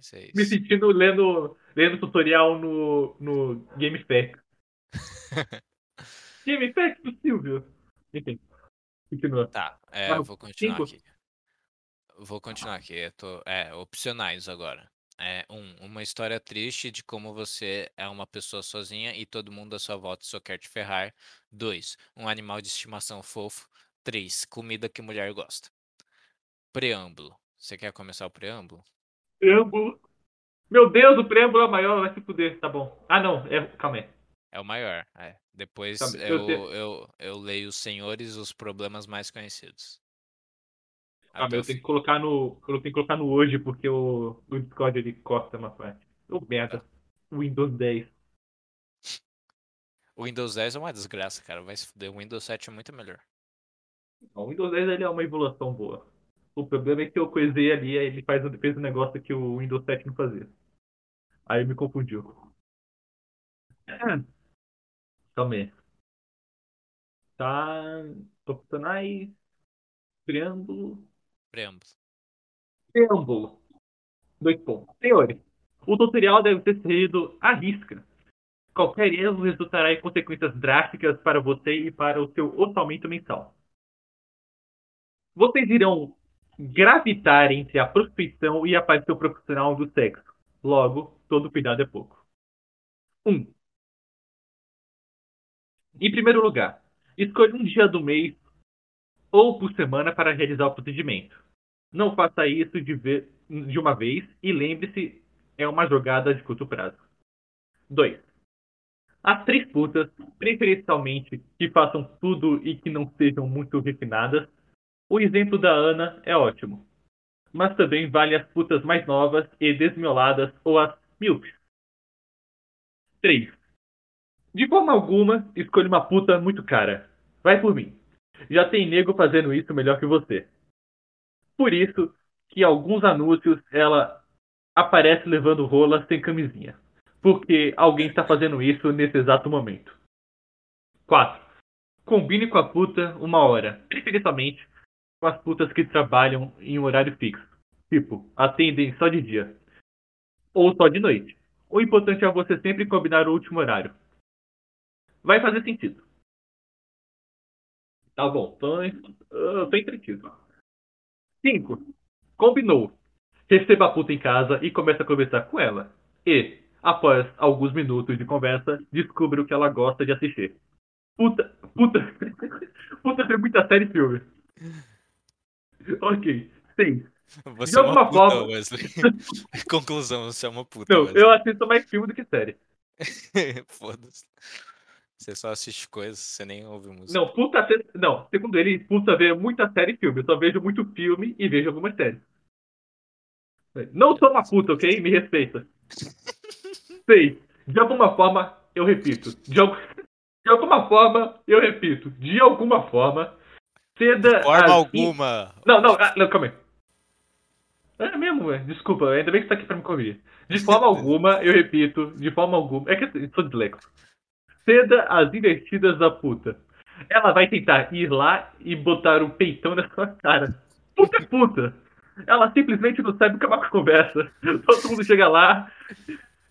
Ser Me sentindo lendo, lendo tutorial no, no GameFAQ. GameFAQ do Silvio. Enfim. Continua. Tá, é, vou continuar cinco. aqui. Vou continuar aqui. Eu tô, é, opcionais agora. É, um, uma história triste de como você é uma pessoa sozinha e todo mundo à sua volta só quer te ferrar. Dois, um animal de estimação fofo. Três, comida que mulher gosta. Preâmbulo. Você quer começar o preâmbulo? Preâmbulo. Meu Deus, o preâmbulo é maior, vai se fuder. Tá bom. Ah, não. É, calma aí. É o maior. É. Depois eu eu, eu, eu leio os senhores os problemas mais conhecidos. Aí, o eu tenho que colocar no. Eu tenho que colocar no hoje, porque o, o Discord ele corta uma parte. Ô, merda. Windows 10. O Windows 10 é uma desgraça, cara. Vai se fuder. O Windows 7 é muito melhor. Não, o Windows 10 ele é uma evolução boa. O problema é que eu coisei ali, aí ele faz, fez um negócio que o Windows 7 não fazia. Aí me confundiu. Calma aí. Tá. Opcionais. Triângulo. Preâmbulo. Preâmbulo. Dois pontos. Senhores, o tutorial deve ser seguido à risca. Qualquer erro resultará em consequências drásticas para você e para o seu orçamento mensal. Vocês irão gravitar entre a prostituição e a paixão profissional do sexo. Logo, todo cuidado é pouco. 1. Um. Em primeiro lugar, escolha um dia do mês ou por semana para realizar o procedimento. Não faça isso de, de uma vez e lembre-se, é uma jogada de curto prazo. 2. As três putas, preferencialmente que façam tudo e que não sejam muito refinadas. O exemplo da Ana é ótimo. Mas também vale as putas mais novas e desmioladas ou as míopes. 3. De forma alguma, escolha uma puta muito cara. Vai por mim. Já tem nego fazendo isso melhor que você. Por isso que alguns anúncios ela aparece levando rola sem camisinha. Porque alguém está fazendo isso nesse exato momento. 4. combine com a puta uma hora, preferencialmente com as putas que trabalham em um horário fixo. Tipo, atendem só de dia. Ou só de noite. O importante é você sempre combinar o último horário. Vai fazer sentido. Tá bom, tô, eu tô entretido. 5. Combinou. Receba a puta em casa e comece a conversar com ela. E, após alguns minutos de conversa, descubra o que ela gosta de assistir. Puta. Puta. Puta tem muita série e filme. Ok. 6. Você De é uma alguma puta, forma- Wesley. Conclusão, você é uma puta, Não, Wesley. eu assisto mais filme do que série. Foda-se. Você só assiste coisas, você nem ouve música. Não, puta. Não, segundo ele, puta vê muita série e filme. Eu só vejo muito filme e vejo algumas séries. Não sou uma puta, ok? Me respeita. 6. De alguma forma, eu repito. De, al- de alguma forma, eu repito. De alguma forma, ceda. De forma as- alguma. Não, não, ah, não, calma aí. É mesmo, ué. Desculpa, ainda bem que você tá aqui pra me corrigir. De forma alguma, eu repito, de forma alguma. É que eu sou dislexo. Ceda as investidas da puta. Ela vai tentar ir lá e botar um peitão na sua cara. Puta é puta! Ela simplesmente não sabe o que é uma conversa. Todo mundo chega lá,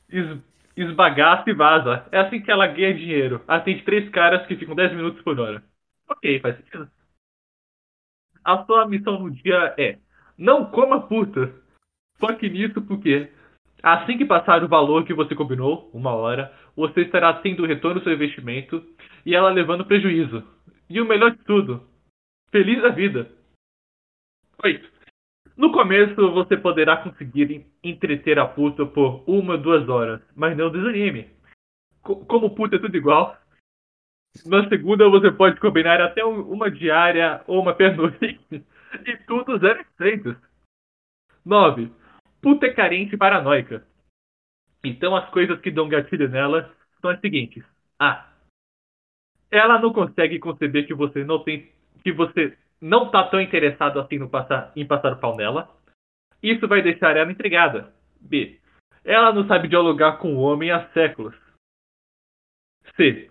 es, esbagaça e vaza. É assim que ela ganha dinheiro. Atende três caras que ficam 10 minutos por hora. Ok, faz sentido. A sua missão no dia é não coma puta. Foque nisso porque assim que passar o valor que você combinou, uma hora, você estará tendo retorno do seu investimento e ela levando prejuízo. E o melhor de tudo, feliz da vida. Oito. No começo você poderá conseguir en- entreter a puta por uma, duas horas, mas não desanime. Co- como puta é tudo igual, na segunda você pode combinar até um- uma diária ou uma pernoite. E tudo zero efeitos. 9. Puta é carente e paranoica. Então as coisas que dão gatilho nela são as seguintes. A. Ela não consegue conceber que você não tem. que você não tá tão interessado assim no passar, em passar o pau nela. Isso vai deixar ela intrigada. B. Ela não sabe dialogar com o homem há séculos. C.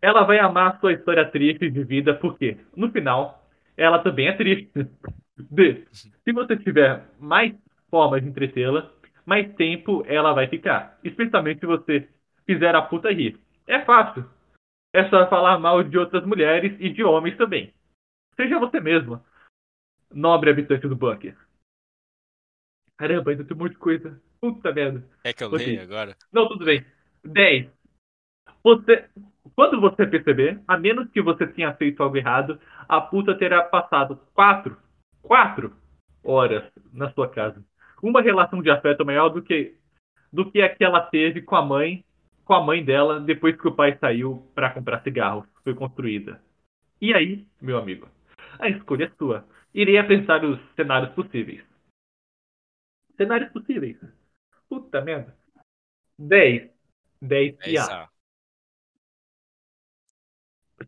Ela vai amar sua história triste de vida porque, no final, ela também é triste. D. Se você tiver mais formas de entretê-la, mais tempo ela vai ficar. Especialmente se você fizer a puta rir. É fácil. É só falar mal de outras mulheres e de homens também. Seja você mesma. Nobre habitante do bunker. Caramba, ainda tem um monte de coisa. Puta merda. Quer que eu Ok. leia agora? Não, tudo bem. 10. Você, quando você perceber, a menos que você tenha feito algo errado, a puta terá passado 4, 4 horas na sua casa. Uma relação de afeto maior do que do que a que ela teve com a mãe, com a mãe dela depois que o pai saiu para comprar cigarros. Foi construída. E aí, meu amigo, a escolha é sua. Irei apresentar os cenários possíveis. Cenários possíveis. Puta merda. 10. 10 É e A.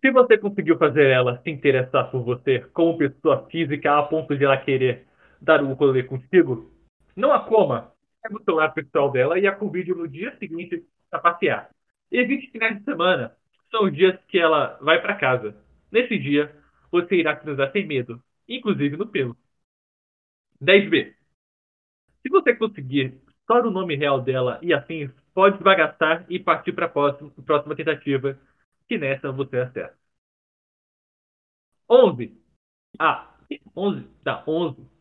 Se você conseguiu fazer ela se interessar por você como pessoa física a ponto de ela querer dar um rolê contigo, não a coma. Pega o celular pessoal dela e a convide no dia seguinte para passear. Evite finais de semana. São os dias que ela vai para casa. Nesse dia, você irá transar sem medo, inclusive no pelo. 10B. Se você conseguir só o nome real dela e afins, pode desbagaçar e partir para a próxima, próxima tentativa, que nessa você acerta. 11. Ah, 11. Tá, 11.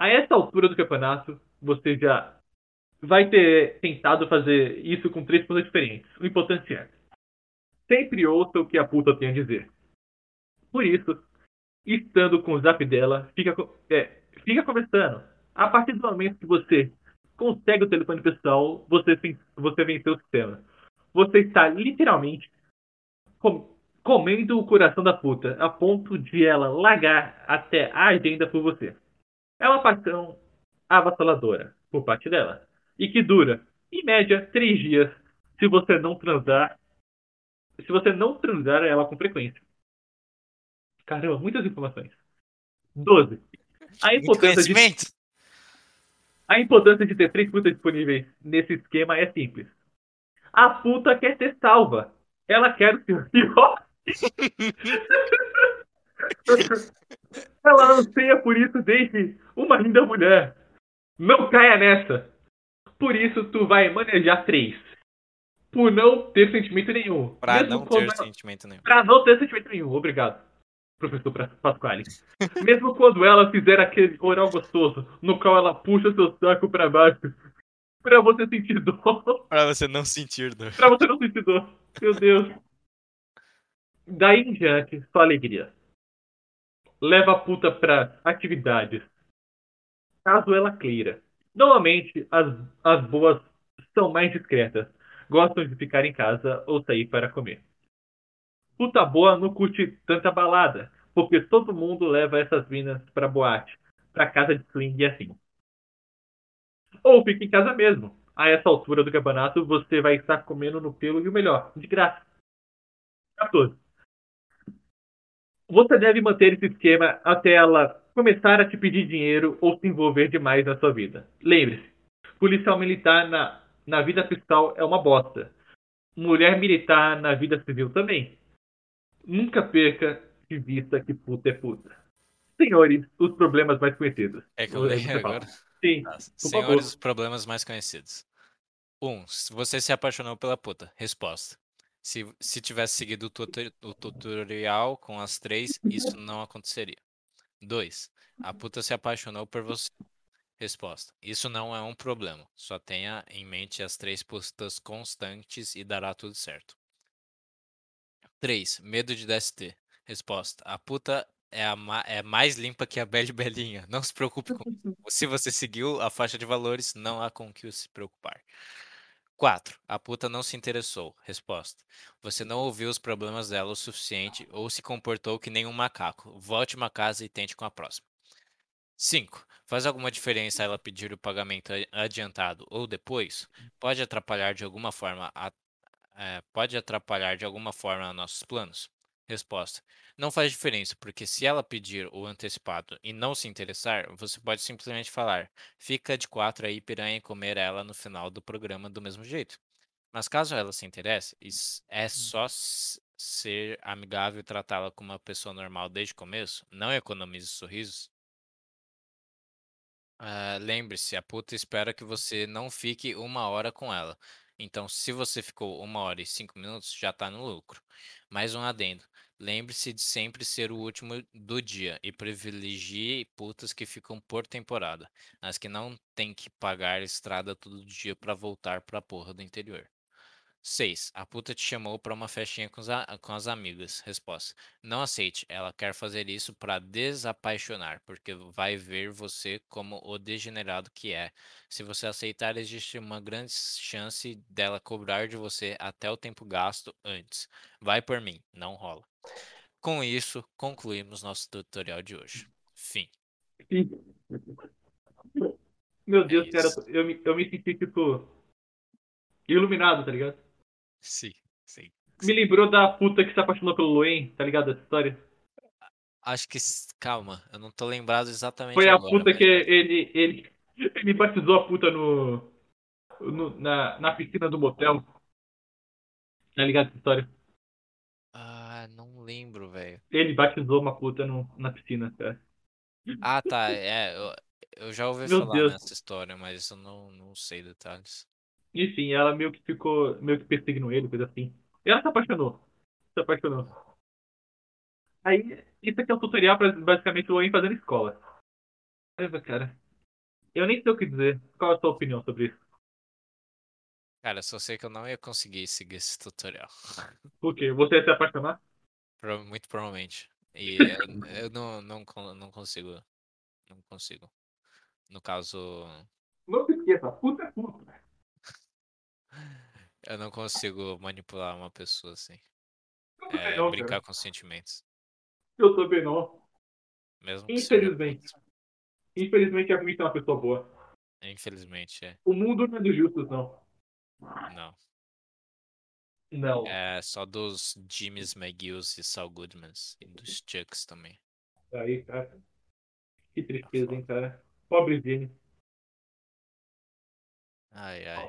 A essa altura do campeonato, você já vai ter tentado fazer isso com três pessoas diferentes. O importante é, sempre ouça o que a puta tem a dizer. Por isso, estando com o zap dela, fica, é, fica conversando. A partir do momento que você consegue o telefone pessoal, você, você venceu o sistema. Você está literalmente com- comendo o coração da puta, a ponto de ela largar até a agenda por você. É uma paixão avassaladora por parte dela. E que dura, em média, três dias se você não transar. Se você não transar ela com frequência. Caramba, muitas informações. 12. A importância, de, a importância de ter três putas disponíveis nesse esquema é simples. A puta quer ser salva. Ela quer o seu pior. Ela anseia por isso desde uma linda mulher. Não caia nessa. Por isso tu vai manejar três. Por não ter sentimento nenhum. Pra Mesmo não ter ela- sentimento nenhum. Pra não ter sentimento nenhum. Obrigado, professor Pasquale. Mesmo quando ela fizer aquele oral gostoso, no qual ela puxa seu saco pra baixo, pra você sentir dor. Pra você não sentir dor. pra você não sentir dor. Meu Deus. Daí em diante, só alegria. Leva a puta pra atividades. Caso ela queira. Normalmente, as, as boas são mais discretas. Gostam de ficar em casa ou sair para comer. Puta boa não curte tanta balada, porque todo mundo leva essas minas pra boate, pra casa de swing e assim. Ou fica em casa mesmo. A essa altura do campeonato, você vai estar comendo no pelo e o melhor, de graça. 14. Você deve manter esse esquema até ela começar a te pedir dinheiro ou se envolver demais na sua vida. Lembre-se, policial militar na, na vida fiscal é uma bosta. Mulher militar na vida civil também. Nunca perca de vista que puta é puta. Senhores, os problemas mais conhecidos. É que eu leio agora. Sim. Favor. Senhores, os problemas mais conhecidos. 1. Um, se você se apaixonou pela puta. Resposta. Se, se tivesse seguido o, tutor- o tutorial com as três, isso não aconteceria. 2. A puta se apaixonou por você. Resposta. Isso não é um problema. Só tenha em mente as três putas constantes e dará tudo certo. 3. Medo de DST. Resposta. A puta é, a ma- é mais limpa que a Belle Belinha. Não se preocupe com isso. Se você seguiu a faixa de valores, não há com que se preocupar. 4. A puta não se interessou. Resposta. Você não ouviu os problemas dela o suficiente ou se comportou que nem um macaco. Volte uma casa e tente com a próxima. 5. Faz alguma diferença ela pedir o pagamento adiantado ou depois? Pode atrapalhar de alguma forma a- é, pode atrapalhar de alguma forma nossos planos? Resposta. Não faz diferença, porque se ela pedir o antecipado e não se interessar, você pode simplesmente falar: fica de quatro aí, piranha, e comer ela no final do programa do mesmo jeito. Mas caso ela se interesse, é só s- ser amigável e tratá-la como uma pessoa normal desde o começo? Não economize sorrisos? Ah, Lembre-se, a puta espera que você não fique uma hora com ela. Então, se você ficou uma hora e cinco minutos, já tá no lucro. Mais um adendo. Lembre-se de sempre ser o último do dia e privilegie putas que ficam por temporada, as que não tem que pagar estrada todo dia pra voltar pra porra do interior. 6. A puta te chamou pra uma festinha com, com as amigas. Resposta. Não aceite. Ela quer fazer isso pra desapaixonar, porque vai ver você como o degenerado que é. Se você aceitar, existe uma grande chance dela cobrar de você até o tempo gasto antes. Vai por mim, não rola. Com isso, concluímos nosso tutorial de hoje. Fim. Sim. Meu Deus, É cara, eu me, eu me senti, tipo, iluminado, tá ligado? Sim, sim. Me lembrou da puta que se apaixonou pelo Luen, tá ligado? Essa história. Acho que. Calma, eu não tô lembrado exatamente Foi a agora, puta mas que ele, ele, ele batizou a puta no, no- na, na piscina do motel. Tá ligado essa história? Não lembro, velho. Ele batizou uma puta no, na piscina, cara. Ah, tá. É, eu, eu já ouvi Meu falar Deus. nessa história, mas eu não, não sei detalhes. Enfim, ela meio que ficou, meio que perseguindo ele, coisa assim. E ela se apaixonou. Se apaixonou. Aí, isso aqui é um tutorial pra basicamente o Luen fazendo escola. Caramba, cara. Eu nem sei o que dizer. Qual é a sua opinião sobre isso? Cara, só sei que eu não ia conseguir seguir esse tutorial. Por quê? Você ia se apaixonar? Muito provavelmente. E eu, não, não, não consigo. Não consigo. No caso, Não se esqueça, puta é puta. eu não consigo manipular uma pessoa assim. É, não, brincar cara. com sentimentos. Eu também não. Mesmo Infelizmente. Infelizmente, a Ruth é uma pessoa boa. Infelizmente, é. O mundo não é dos justos, não. Não. Não. É só dos Jimmys McGills e Saul Goodmans. E dos Chucks também. Aí, cara. Que tristeza, hein, cara. Pobre Vini. Ai, ai.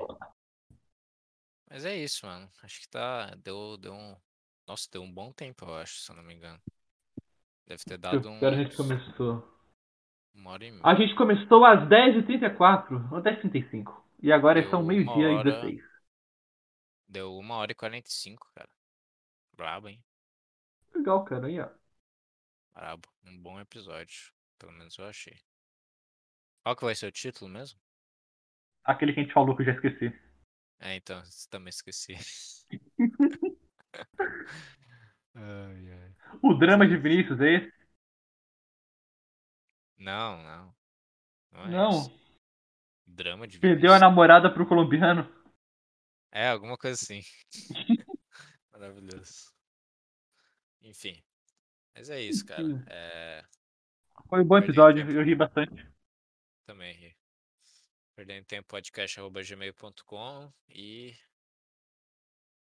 Mas é isso, mano. Acho que tá. Deu, deu um, Nossa, deu um bom tempo, eu acho, se eu não me engano. Deve ter dado hora a gente começou? uma hora e meia. A gente começou às 10h34, ou 10h35. E agora Deu são meio-dia e hora. 16. Deu uma hora e 45, cara. Brabo, hein? Legal, cara. Aí, ó. Brabo. Um bom episódio. Pelo menos eu achei. Qual que vai ser o título mesmo? Aquele que a gente falou que eu já esqueci. É, então, também esqueci. ai, ai. O drama de Vinícius é esse? Não, não. Não é Não. Drama de Perdeu a Vinícius. namorada pro colombiano. É, alguma coisa assim. Maravilhoso. Enfim. Mas é isso, cara. É, Foi um bom episódio, tempo. eu ri bastante. também ri. Perdendo tempo podcast.gmail.com e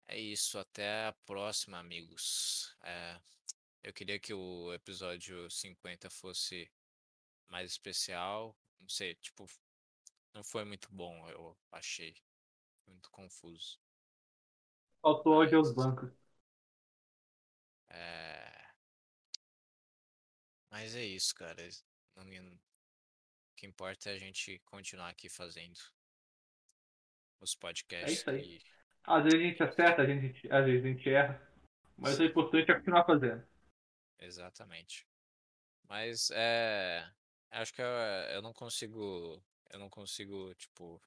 é isso. Até a próxima, amigos. É, eu queria que o episódio 50 fosse mais especial. Não sei, tipo, não foi muito bom, eu achei. Muito confuso. Faltou áudio aos bancos. É... Mas é isso, cara. Não- O que importa é a gente continuar aqui fazendo os podcasts. É isso aí. e- Às vezes a gente acerta, às vezes, às vezes a gente erra. Mas o importante é continuar fazendo. Exatamente. Mas é. Acho que eu, eu não consigo. Eu não consigo, tipo.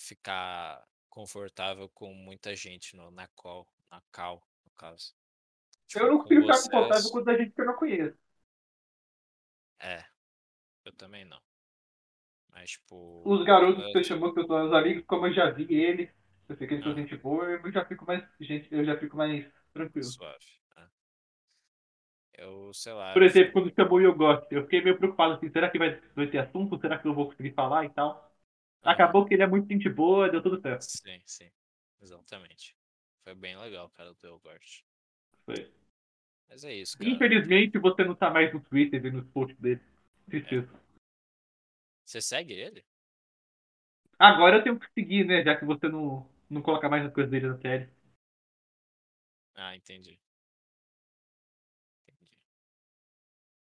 Ficar confortável com muita gente no, na call. Na call, no caso. Tipo, eu não consigo ficar confortável com tanta gente que eu não conheço. É. Eu também não. Mas, tipo. Os garotos que é, você chamou, que eu meus amigos, como eu já vi eles, eu sei que eles são gente boa, eu já fico mais. Gente, eu já fico mais tranquilo. Suave. né? Eu, sei lá. Por eu exemplo, fico- quando chamou o Yogost, eu fiquei meio preocupado assim, será que vai, vai ter assunto? Será que eu vou conseguir falar e tal? Acabou que ele é muito gente boa, deu tudo certo. Sim, sim. Exatamente. Foi bem legal, cara, o teu Gort. Foi. Mas é isso, cara. Infelizmente você não tá mais no Twitter e nos posts dele. Tristeza. Você segue ele? Agora eu tenho que seguir, né? Já que você não, não coloca mais as coisas dele na série. Ah, entendi. Entendi.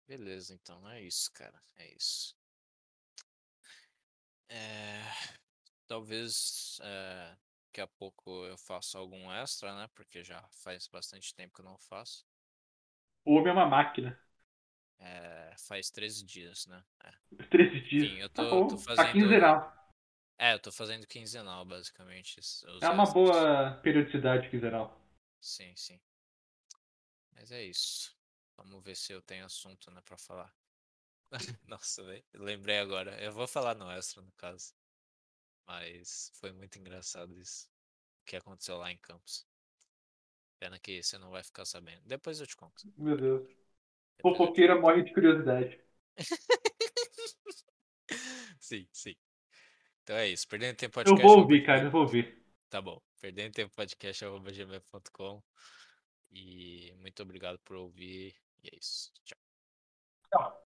Beleza, então é isso, cara. É isso. É, Talvez é, daqui a pouco eu faça algum extra, né? Porque já faz bastante tempo que eu não faço. O homem é uma máquina. É, Faz 13 dias, né? É. Os 13 dias. Enfim, eu Tá tô- bom, tô Tá fazendo- quinzenal. É, eu tô fazendo quinzenal, basicamente. É uma extras. boa periodicidade quinzenal. Sim, sim. Mas é isso. Vamos ver se eu tenho assunto, né, pra falar. Nossa, velho. Lembrei agora. Eu vou falar no extra, no caso. Mas foi muito engraçado isso. O que aconteceu lá em Campos. Pena que você não vai ficar sabendo. Depois eu te conto. Meu Deus. Eu te Fofoqueira morre de curiosidade. sim, sim. Então é isso. Perdendo tempo Eu podcast. vou arroba ouvir, cara, eu vou ouvir. Tá bom. Perdendo tempo podcast gmail.com. E muito obrigado por ouvir. E é isso. Tchau. Tchau.